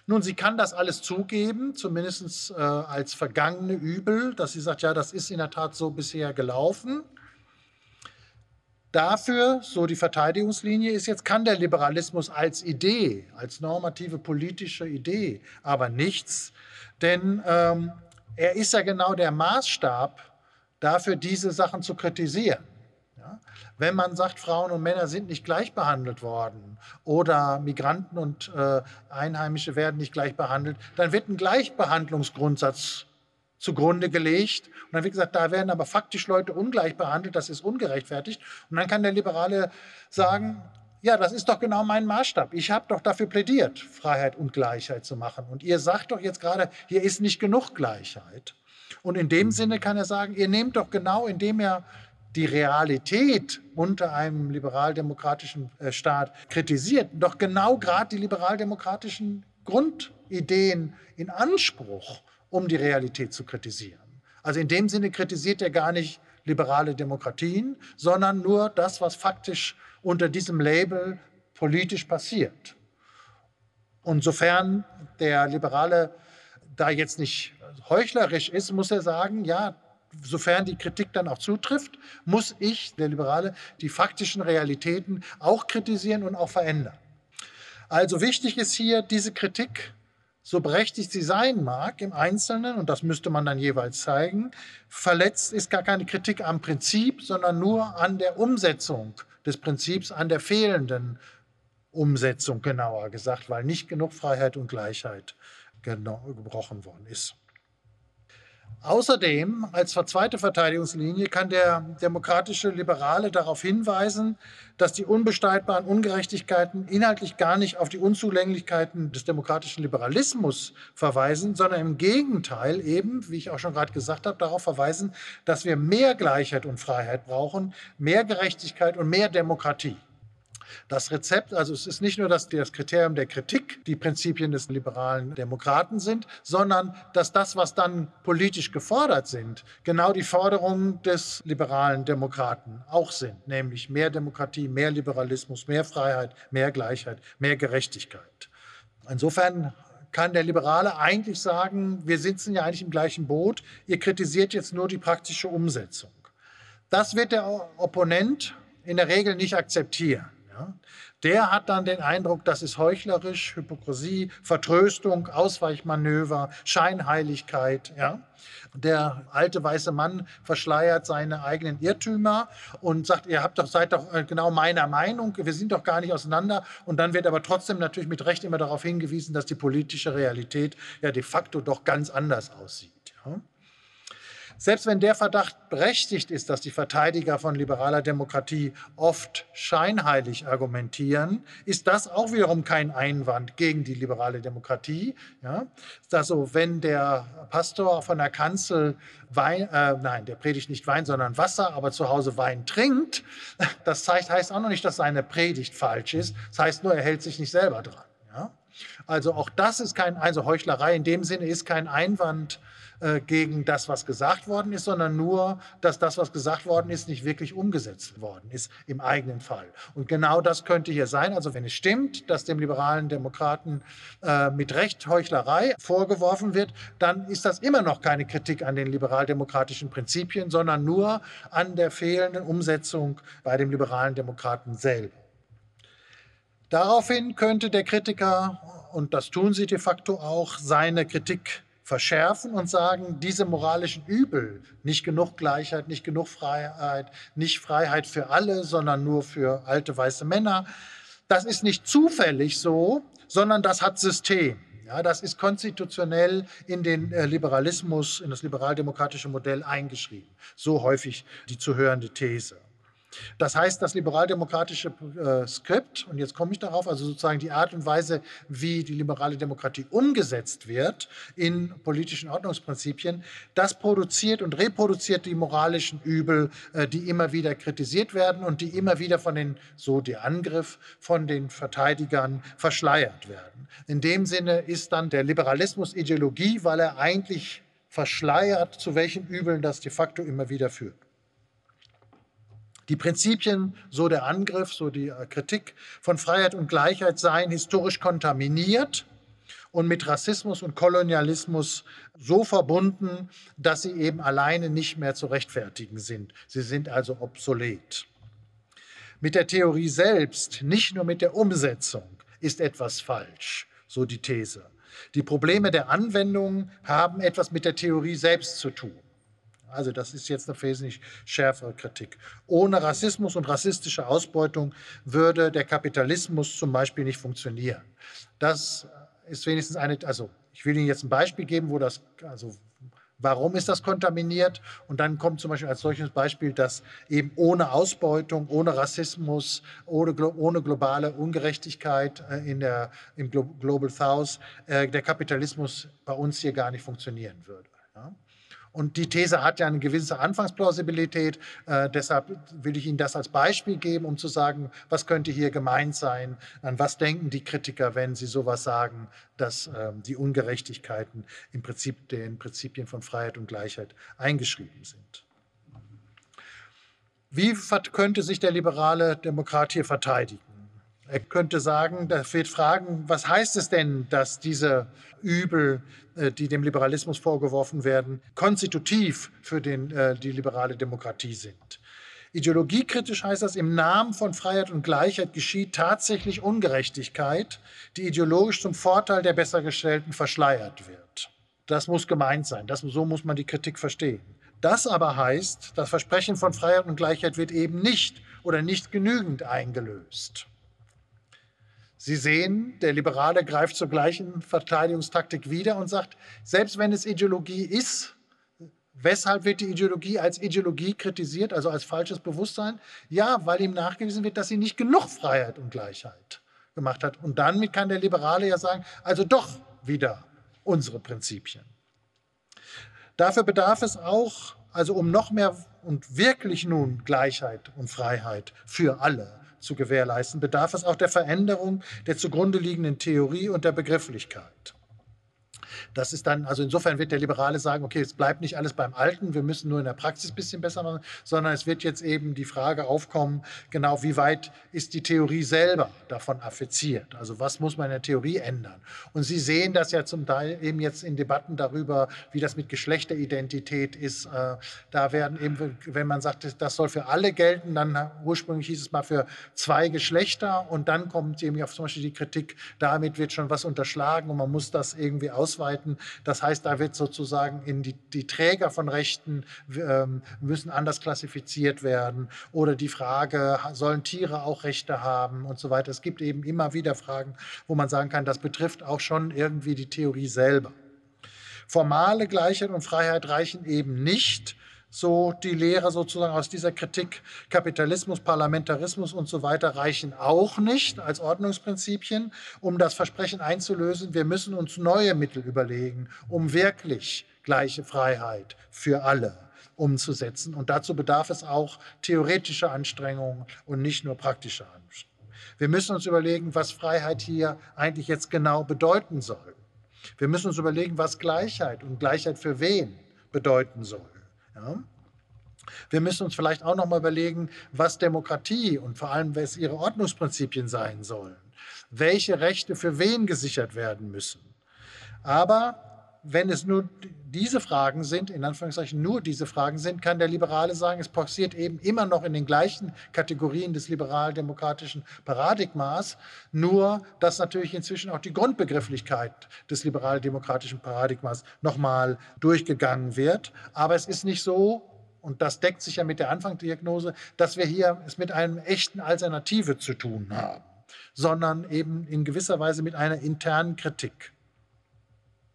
Nun, sie kann das alles zugeben, zumindest äh, als vergangene Übel, dass sie sagt, ja, das ist in der Tat so bisher gelaufen. Dafür, so die Verteidigungslinie ist jetzt, kann der Liberalismus als Idee, als normative politische Idee, aber nichts, denn ähm, er ist ja genau der Maßstab dafür, diese Sachen zu kritisieren. Wenn man sagt, Frauen und Männer sind nicht gleich behandelt worden oder Migranten und äh, Einheimische werden nicht gleich behandelt, dann wird ein Gleichbehandlungsgrundsatz zugrunde gelegt. Und dann wird gesagt, da werden aber faktisch Leute ungleich behandelt, das ist ungerechtfertigt. Und dann kann der Liberale sagen, ja, das ist doch genau mein Maßstab. Ich habe doch dafür plädiert, Freiheit und Gleichheit zu machen. Und ihr sagt doch jetzt gerade, hier ist nicht genug Gleichheit. Und in dem Sinne kann er sagen, ihr nehmt doch genau, indem er die Realität unter einem liberaldemokratischen äh, Staat kritisiert, doch genau gerade die liberaldemokratischen Grundideen in Anspruch um die Realität zu kritisieren. Also in dem Sinne kritisiert er gar nicht liberale Demokratien, sondern nur das, was faktisch unter diesem Label politisch passiert. Und sofern der Liberale da jetzt nicht heuchlerisch ist, muss er sagen, ja, sofern die Kritik dann auch zutrifft, muss ich, der Liberale, die faktischen Realitäten auch kritisieren und auch verändern. Also wichtig ist hier, diese Kritik so berechtigt sie sein mag im Einzelnen, und das müsste man dann jeweils zeigen, verletzt ist gar keine Kritik am Prinzip, sondern nur an der Umsetzung des Prinzips, an der fehlenden Umsetzung genauer gesagt, weil nicht genug Freiheit und Gleichheit gebrochen worden ist. Außerdem, als zweite Verteidigungslinie, kann der demokratische Liberale darauf hinweisen, dass die unbestreitbaren Ungerechtigkeiten inhaltlich gar nicht auf die Unzulänglichkeiten des demokratischen Liberalismus verweisen, sondern im Gegenteil eben, wie ich auch schon gerade gesagt habe, darauf verweisen, dass wir mehr Gleichheit und Freiheit brauchen, mehr Gerechtigkeit und mehr Demokratie. Das Rezept, also es ist nicht nur dass das Kriterium der Kritik die Prinzipien des liberalen Demokraten sind, sondern dass das, was dann politisch gefordert sind, genau die Forderungen des liberalen Demokraten auch sind, nämlich mehr Demokratie, mehr Liberalismus, mehr Freiheit, mehr Gleichheit, mehr Gerechtigkeit. Insofern kann der Liberale eigentlich sagen, wir sitzen ja eigentlich im gleichen Boot, ihr kritisiert jetzt nur die praktische Umsetzung. Das wird der Opponent in der Regel nicht akzeptieren. Ja? Der hat dann den Eindruck, das ist heuchlerisch, Hypokrisie, Vertröstung, Ausweichmanöver, Scheinheiligkeit. Ja? Der alte weiße Mann verschleiert seine eigenen Irrtümer und sagt, ihr habt doch, seid doch äh, genau meiner Meinung, wir sind doch gar nicht auseinander. Und dann wird aber trotzdem natürlich mit Recht immer darauf hingewiesen, dass die politische Realität ja de facto doch ganz anders aussieht. Ja? Selbst wenn der Verdacht berechtigt ist, dass die Verteidiger von liberaler Demokratie oft scheinheilig argumentieren, ist das auch wiederum kein Einwand gegen die liberale Demokratie. Ja? Also wenn der Pastor von der Kanzel Wein, äh, nein, der predigt nicht Wein, sondern Wasser, aber zu Hause Wein trinkt, das zeigt, heißt auch noch nicht, dass seine Predigt falsch ist. Das heißt nur, er hält sich nicht selber dran. Ja? Also auch das ist kein, also Heuchlerei in dem Sinne ist kein Einwand äh, gegen das, was gesagt worden ist, sondern nur, dass das, was gesagt worden ist, nicht wirklich umgesetzt worden ist im eigenen Fall. Und genau das könnte hier sein. Also wenn es stimmt, dass dem liberalen Demokraten äh, mit Recht Heuchlerei vorgeworfen wird, dann ist das immer noch keine Kritik an den liberaldemokratischen Prinzipien, sondern nur an der fehlenden Umsetzung bei dem liberalen Demokraten selber. Daraufhin könnte der Kritiker, und das tun sie de facto auch, seine Kritik verschärfen und sagen, diese moralischen Übel, nicht genug Gleichheit, nicht genug Freiheit, nicht Freiheit für alle, sondern nur für alte weiße Männer, das ist nicht zufällig so, sondern das hat System. Ja, das ist konstitutionell in den äh, Liberalismus, in das liberaldemokratische Modell eingeschrieben. So häufig die zu hörende These. Das heißt, das liberaldemokratische äh, Skript, und jetzt komme ich darauf, also sozusagen die Art und Weise, wie die liberale Demokratie umgesetzt wird in politischen Ordnungsprinzipien, das produziert und reproduziert die moralischen Übel, äh, die immer wieder kritisiert werden und die immer wieder von den, so der Angriff, von den Verteidigern verschleiert werden. In dem Sinne ist dann der Liberalismus Ideologie, weil er eigentlich verschleiert, zu welchen Übeln das de facto immer wieder führt. Die Prinzipien, so der Angriff, so die äh, Kritik von Freiheit und Gleichheit seien historisch kontaminiert und mit Rassismus und Kolonialismus so verbunden, dass sie eben alleine nicht mehr zu rechtfertigen sind. Sie sind also obsolet. Mit der Theorie selbst, nicht nur mit der Umsetzung, ist etwas falsch, so die These. Die Probleme der Anwendung haben etwas mit der Theorie selbst zu tun. Also das ist jetzt eine wesentlich schärfere Kritik. Ohne Rassismus und rassistische Ausbeutung würde der Kapitalismus zum Beispiel nicht funktionieren. Das ist wenigstens eine, also ich will Ihnen jetzt ein Beispiel geben, wo das, also warum ist das kontaminiert? Und dann kommt zum Beispiel als solches Beispiel, dass eben ohne Ausbeutung, ohne Rassismus, ohne, ohne globale Ungerechtigkeit äh, in der, im Global South äh, der Kapitalismus bei uns hier gar nicht funktionieren würde. Ja? Und die These hat ja eine gewisse Anfangsplausibilität. Äh, deshalb will ich Ihnen das als Beispiel geben, um zu sagen, was könnte hier gemeint sein? An was denken die Kritiker, wenn sie sowas sagen, dass äh, die Ungerechtigkeiten im Prinzip den Prinzipien von Freiheit und Gleichheit eingeschrieben sind? Wie könnte sich der liberale Demokrat hier verteidigen? Er könnte sagen, da wird fragen, was heißt es denn, dass diese Übel, äh, die dem Liberalismus vorgeworfen werden, konstitutiv für den, äh, die liberale Demokratie sind? Ideologiekritisch heißt das, im Namen von Freiheit und Gleichheit geschieht tatsächlich Ungerechtigkeit, die ideologisch zum Vorteil der Bessergestellten verschleiert wird. Das muss gemeint sein, das, so muss man die Kritik verstehen. Das aber heißt, das Versprechen von Freiheit und Gleichheit wird eben nicht oder nicht genügend eingelöst. Sie sehen, der Liberale greift zur gleichen Verteidigungstaktik wieder und sagt, selbst wenn es Ideologie ist, weshalb wird die Ideologie als Ideologie kritisiert, also als falsches Bewusstsein? Ja, weil ihm nachgewiesen wird, dass sie nicht genug Freiheit und Gleichheit gemacht hat. Und dann kann der Liberale ja sagen, also doch wieder unsere Prinzipien. Dafür bedarf es auch, also um noch mehr und wirklich nun Gleichheit und Freiheit für alle, zu gewährleisten, bedarf es auch der Veränderung der zugrunde liegenden Theorie und der Begrifflichkeit. Das ist dann, also insofern wird der Liberale sagen, okay, es bleibt nicht alles beim Alten, wir müssen nur in der Praxis ein bisschen besser machen, sondern es wird jetzt eben die Frage aufkommen, genau wie weit ist die Theorie selber davon affiziert? Also was muss man in der Theorie ändern? Und Sie sehen das ja zum Teil eben jetzt in Debatten darüber, wie das mit Geschlechteridentität ist. Äh, da werden eben, wenn man sagt, das soll für alle gelten, dann ursprünglich hieß es mal für zwei Geschlechter und dann kommt eben auf zum Beispiel die Kritik, damit wird schon was unterschlagen und man muss das irgendwie ausweiten arbeiten. Das heißt, da wird sozusagen in die, die Träger von Rechten ähm, müssen anders klassifiziert werden oder die Frage, sollen Tiere auch Rechte haben und so weiter. Es gibt eben immer wieder Fragen, wo man sagen kann, das betrifft auch schon irgendwie die Theorie selber. Formale Gleichheit und Freiheit reichen eben nicht, so die Lehre sozusagen aus dieser Kritik, Kapitalismus, Parlamentarismus und so weiter reichen auch nicht als Ordnungsprinzipien, um das Versprechen einzulösen. Wir müssen uns neue Mittel überlegen, um wirklich gleiche Freiheit für alle umzusetzen. Und dazu bedarf es auch theoretischer Anstrengungen und nicht nur praktischer Anstrengungen. Wir müssen uns überlegen, was Freiheit hier eigentlich jetzt genau bedeuten soll. Wir müssen uns überlegen, was Gleichheit und Gleichheit für wen bedeuten soll. Ja? Wir müssen uns vielleicht auch noch mal überlegen, was Demokratie und vor allem, was ihre Ordnungsprinzipien sein sollen. Welche Rechte für wen gesichert werden müssen. Aber wenn es nur diese Fragen sind, in Anführungszeichen nur diese Fragen sind, kann der Liberale sagen, es passiert eben immer noch in den gleichen Kategorien des liberal-demokratischen Paradigmas, nur dass natürlich inzwischen auch die Grundbegrifflichkeit des liberal-demokratischen Paradigmas nochmal durchgegangen wird. Aber es ist nicht so, und das deckt sich ja mit der Anfangsdiagnose, dass wir hier es mit einer echten Alternative zu tun haben, sondern eben in gewisser Weise mit einer internen Kritik.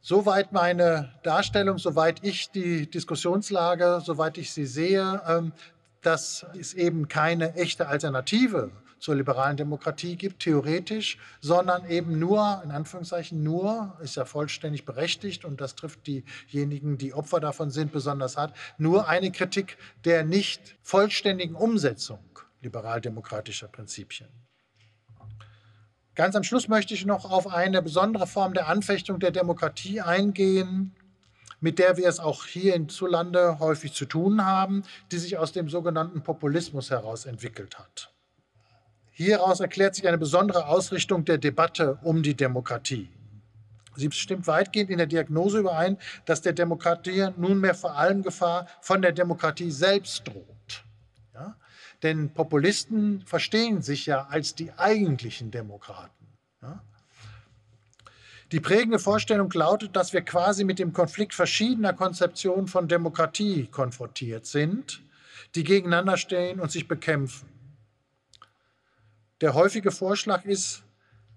Soweit meine Darstellung, soweit ich die Diskussionslage, soweit ich sie sehe, ähm, dass es eben keine echte Alternative zur liberalen Demokratie gibt, theoretisch, sondern eben nur, in Anführungszeichen nur, ist ja vollständig berechtigt und das trifft diejenigen, die Opfer davon sind, besonders hart, nur eine Kritik der nicht vollständigen Umsetzung liberaldemokratischer Prinzipien. Ganz am Schluss möchte ich noch auf eine besondere Form der Anfechtung der Demokratie eingehen, mit der wir es auch hier hierzulande häufig zu tun haben, die sich aus dem sogenannten Populismus heraus entwickelt hat. Hieraus erklärt sich eine besondere Ausrichtung der Debatte um die Demokratie. Sie stimmt weitgehend in der Diagnose überein, dass der Demokratie nunmehr vor allem Gefahr von der Demokratie selbst droht. Denn Populisten verstehen sich ja als die eigentlichen Demokraten. Ja? Die prägende Vorstellung lautet, dass wir quasi mit dem Konflikt verschiedener Konzeptionen von Demokratie konfrontiert sind, die gegeneinander stehen und sich bekämpfen. Der häufige Vorschlag ist,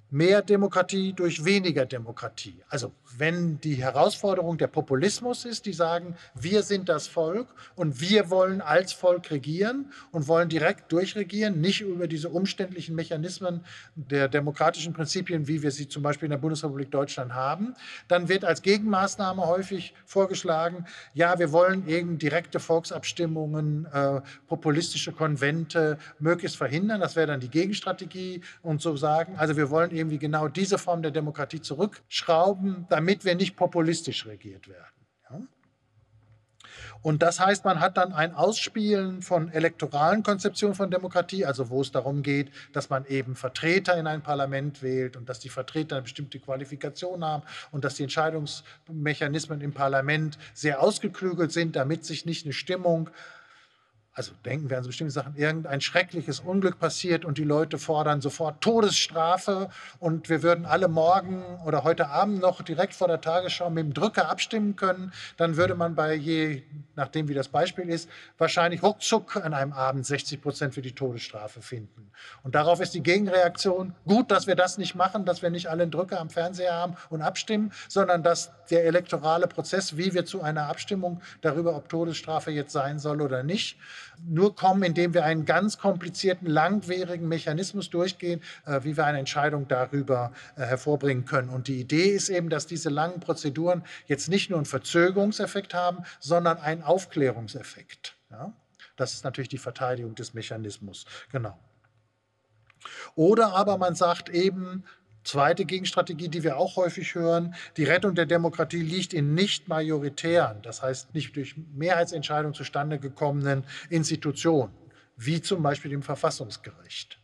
mehr Demokratie durch weniger Demokratie. Also wenn die Herausforderung der Populismus ist, die sagen, wir sind das Volk und wir wollen als Volk regieren und wollen direkt durchregieren, nicht über diese umständlichen Mechanismen der demokratischen Prinzipien, wie wir sie zum Beispiel in der Bundesrepublik Deutschland haben, dann wird als Gegenmaßnahme häufig vorgeschlagen, ja, wir wollen eben direkte Volksabstimmungen, äh, populistische Konvente möglichst verhindern. Das wäre dann die Gegenstrategie und so sagen, also wir wollen eben irgendwie genau diese Form der Demokratie zurückschrauben, damit wir nicht populistisch regiert werden. Ja? Und das heißt, man hat dann ein Ausspielen von elektoralen Konzeptionen von Demokratie, also wo es darum geht, dass man eben Vertreter in ein Parlament wählt und dass die Vertreter eine bestimmte Qualifikation haben und dass die Entscheidungsmechanismen im Parlament sehr ausgeklügelt sind, damit sich nicht eine Stimmung also denken wir an bestimmte Sachen, irgendein schreckliches Unglück passiert und die Leute fordern sofort Todesstrafe und wir würden alle morgen oder heute Abend noch direkt vor der Tagesschau mit dem Drücker abstimmen können, dann würde man bei je, nachdem wie das Beispiel ist, wahrscheinlich ruckzuck an einem Abend 60 Prozent für die Todesstrafe finden. Und darauf ist die Gegenreaktion, gut, dass wir das nicht machen, dass wir nicht alle einen Drücker am Fernseher haben und abstimmen, sondern dass der elektorale Prozess, wie wir zu einer Abstimmung darüber, ob Todesstrafe jetzt sein soll oder nicht, nur kommen, indem wir einen ganz komplizierten, langwierigen Mechanismus durchgehen, äh, wie wir eine Entscheidung darüber äh, hervorbringen können. Und die Idee ist eben, dass diese langen Prozeduren jetzt nicht nur einen Verzögerungseffekt haben, sondern einen Aufklärungseffekt. Ja? Das ist natürlich die Verteidigung des Mechanismus. Genau. Oder aber man sagt eben, Zweite Gegenstrategie, die wir auch häufig hören, die Rettung der Demokratie liegt in nicht majoritären, das heißt nicht durch Mehrheitsentscheidungen zustande gekommenen Institutionen wie zum Beispiel dem Verfassungsgericht.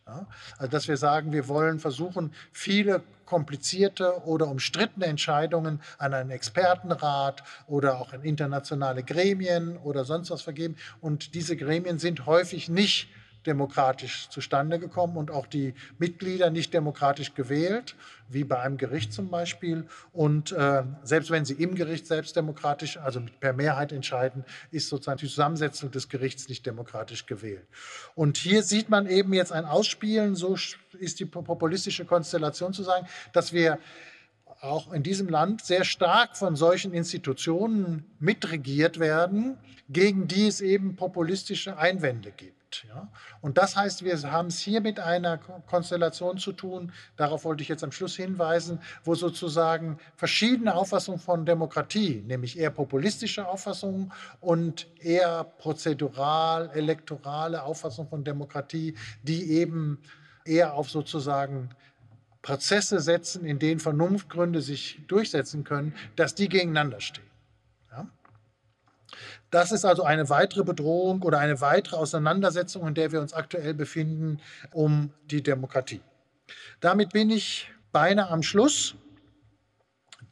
Also dass wir sagen, wir wollen versuchen, viele komplizierte oder umstrittene Entscheidungen an einen Expertenrat oder auch an internationale Gremien oder sonst was vergeben. Und diese Gremien sind häufig nicht demokratisch zustande gekommen und auch die Mitglieder nicht demokratisch gewählt, wie bei einem Gericht zum Beispiel. Und äh, selbst wenn sie im Gericht selbst demokratisch, also per Mehrheit entscheiden, ist sozusagen die Zusammensetzung des Gerichts nicht demokratisch gewählt. Und hier sieht man eben jetzt ein Ausspielen, so ist die populistische Konstellation zu sagen, dass wir auch in diesem Land sehr stark von solchen Institutionen mitregiert werden, gegen die es eben populistische Einwände gibt. Ja? Und das heißt, wir haben es hier mit einer Konstellation zu tun, darauf wollte ich jetzt am Schluss hinweisen, wo sozusagen verschiedene Auffassungen von Demokratie, nämlich eher populistische Auffassungen und eher prozedural, elektorale Auffassungen von Demokratie, die eben eher auf sozusagen Prozesse setzen, in denen Vernunftgründe sich durchsetzen können, dass die gegeneinander stehen. Das ist also eine weitere Bedrohung oder eine weitere Auseinandersetzung, in der wir uns aktuell befinden, um die Demokratie. Damit bin ich beinahe am Schluss.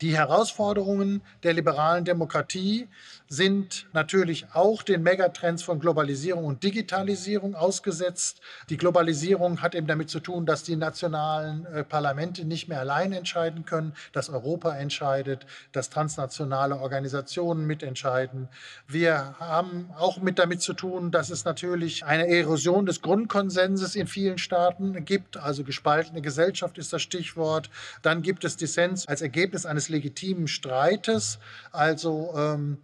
Die Herausforderungen der liberalen Demokratie sind natürlich auch den Megatrends von Globalisierung und Digitalisierung ausgesetzt. Die Globalisierung hat eben damit zu tun, dass die nationalen äh, Parlamente nicht mehr allein entscheiden können, dass Europa entscheidet, dass transnationale Organisationen mitentscheiden. Wir haben auch mit damit zu tun, dass es natürlich eine Erosion des Grundkonsenses in vielen Staaten gibt. Also gespaltene Gesellschaft ist das Stichwort. Dann gibt es Dissens als Ergebnis eines legitimen Streites. Also ähm,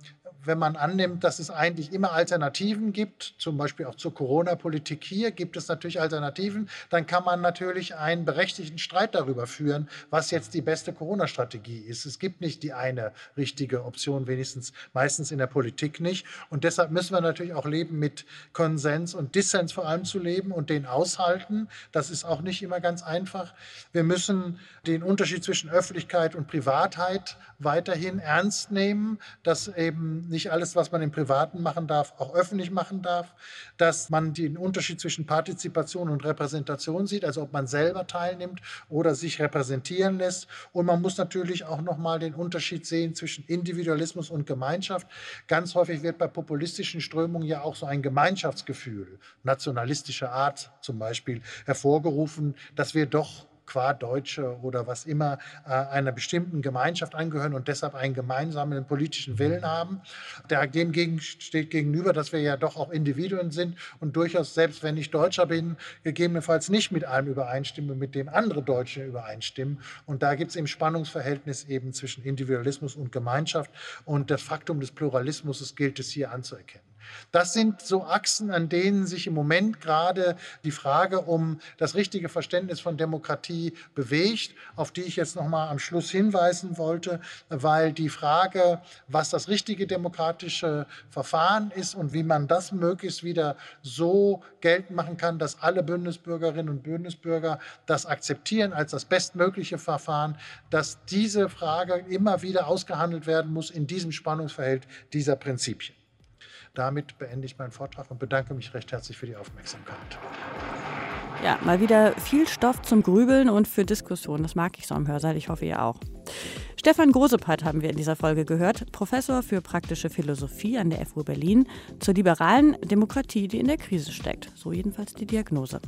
wenn man annimmt, dass es eigentlich immer Alternativen gibt, zum Beispiel auch zur Corona-Politik hier, gibt es natürlich Alternativen, dann kann man natürlich einen berechtigten Streit darüber führen, was jetzt die beste Corona-Strategie ist. Es gibt nicht die eine richtige Option, wenigstens meistens in der Politik nicht. Und deshalb müssen wir natürlich auch leben mit Konsens und Dissens vor allem zu leben und den aushalten. Das ist auch nicht immer ganz einfach. Wir müssen den Unterschied zwischen Öffentlichkeit und Privatheit weiterhin ernst nehmen, dass eben nicht alles, was man im Privaten machen darf, auch öffentlich machen darf, dass man den Unterschied zwischen Partizipation und Repräsentation sieht, also ob man selber teilnimmt oder sich repräsentieren lässt. Und man muss natürlich auch nochmal den Unterschied sehen zwischen Individualismus und Gemeinschaft. Ganz häufig wird bei populistischen Strömungen ja auch so ein Gemeinschaftsgefühl, nationalistischer Art zum Beispiel, hervorgerufen, dass wir doch qua Deutsche oder was immer äh, einer bestimmten Gemeinschaft angehören und deshalb einen gemeinsamen politischen Willen mhm. haben. Dem steht gegenüber, dass wir ja doch auch Individuen sind und durchaus, selbst wenn ich Deutscher bin, gegebenenfalls nicht mit allem übereinstimme, mit dem andere Deutsche übereinstimmen. Und da gibt es im Spannungsverhältnis eben zwischen Individualismus und Gemeinschaft. Und das Faktum des Pluralismus gilt es hier anzuerkennen. Das sind so Achsen, an denen sich im Moment gerade die Frage um das richtige Verständnis von Demokratie bewegt, auf die ich jetzt noch mal am Schluss hinweisen wollte, weil die Frage, was das richtige demokratische Verfahren ist und wie man das möglichst wieder so geltend machen kann, dass alle Bundesbürgerinnen und Bundesbürger das akzeptieren als das bestmögliche Verfahren, dass diese Frage immer wieder ausgehandelt werden muss in diesem Spannungsverhältnis dieser Prinzipien. Damit beende ich meinen Vortrag und bedanke mich recht herzlich für die Aufmerksamkeit. Ja, mal wieder viel Stoff zum Grübeln und für Diskussionen. Das mag ich so am Hörsaal. Ich hoffe, ihr auch. Stefan Grosepart haben wir in dieser Folge gehört, Professor für praktische Philosophie an der FU Berlin zur liberalen Demokratie, die in der Krise steckt. So jedenfalls die Diagnose.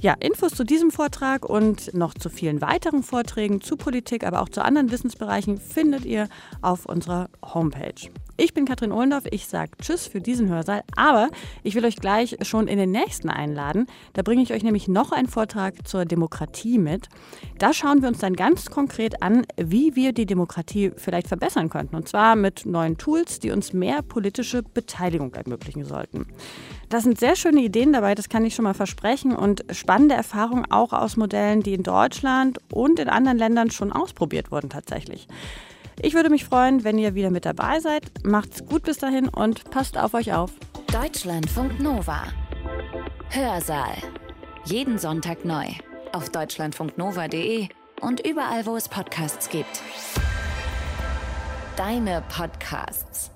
Ja, Infos zu diesem Vortrag und noch zu vielen weiteren Vorträgen zu Politik, aber auch zu anderen Wissensbereichen findet ihr auf unserer Homepage. Ich bin Katrin Ohlendorf, ich sage Tschüss für diesen Hörsaal, aber ich will euch gleich schon in den nächsten einladen. Da bringe ich euch nämlich noch einen Vortrag zur Demokratie mit. Da schauen wir uns dann ganz konkret an, wie wir die Demokratie vielleicht verbessern könnten. Und zwar mit neuen Tools, die uns mehr politische Beteiligung ermöglichen sollten. Da sind sehr schöne Ideen dabei, das kann ich schon mal versprechen, und spannende Erfahrungen auch aus Modellen, die in Deutschland und in anderen Ländern schon ausprobiert wurden tatsächlich. Ich würde mich freuen, wenn ihr wieder mit dabei seid. Macht's gut bis dahin und passt auf euch auf. Deutschlandfunk Nova. Hörsaal. Jeden Sonntag neu. Auf deutschlandfunknova.de und überall, wo es Podcasts gibt. Deine Podcasts.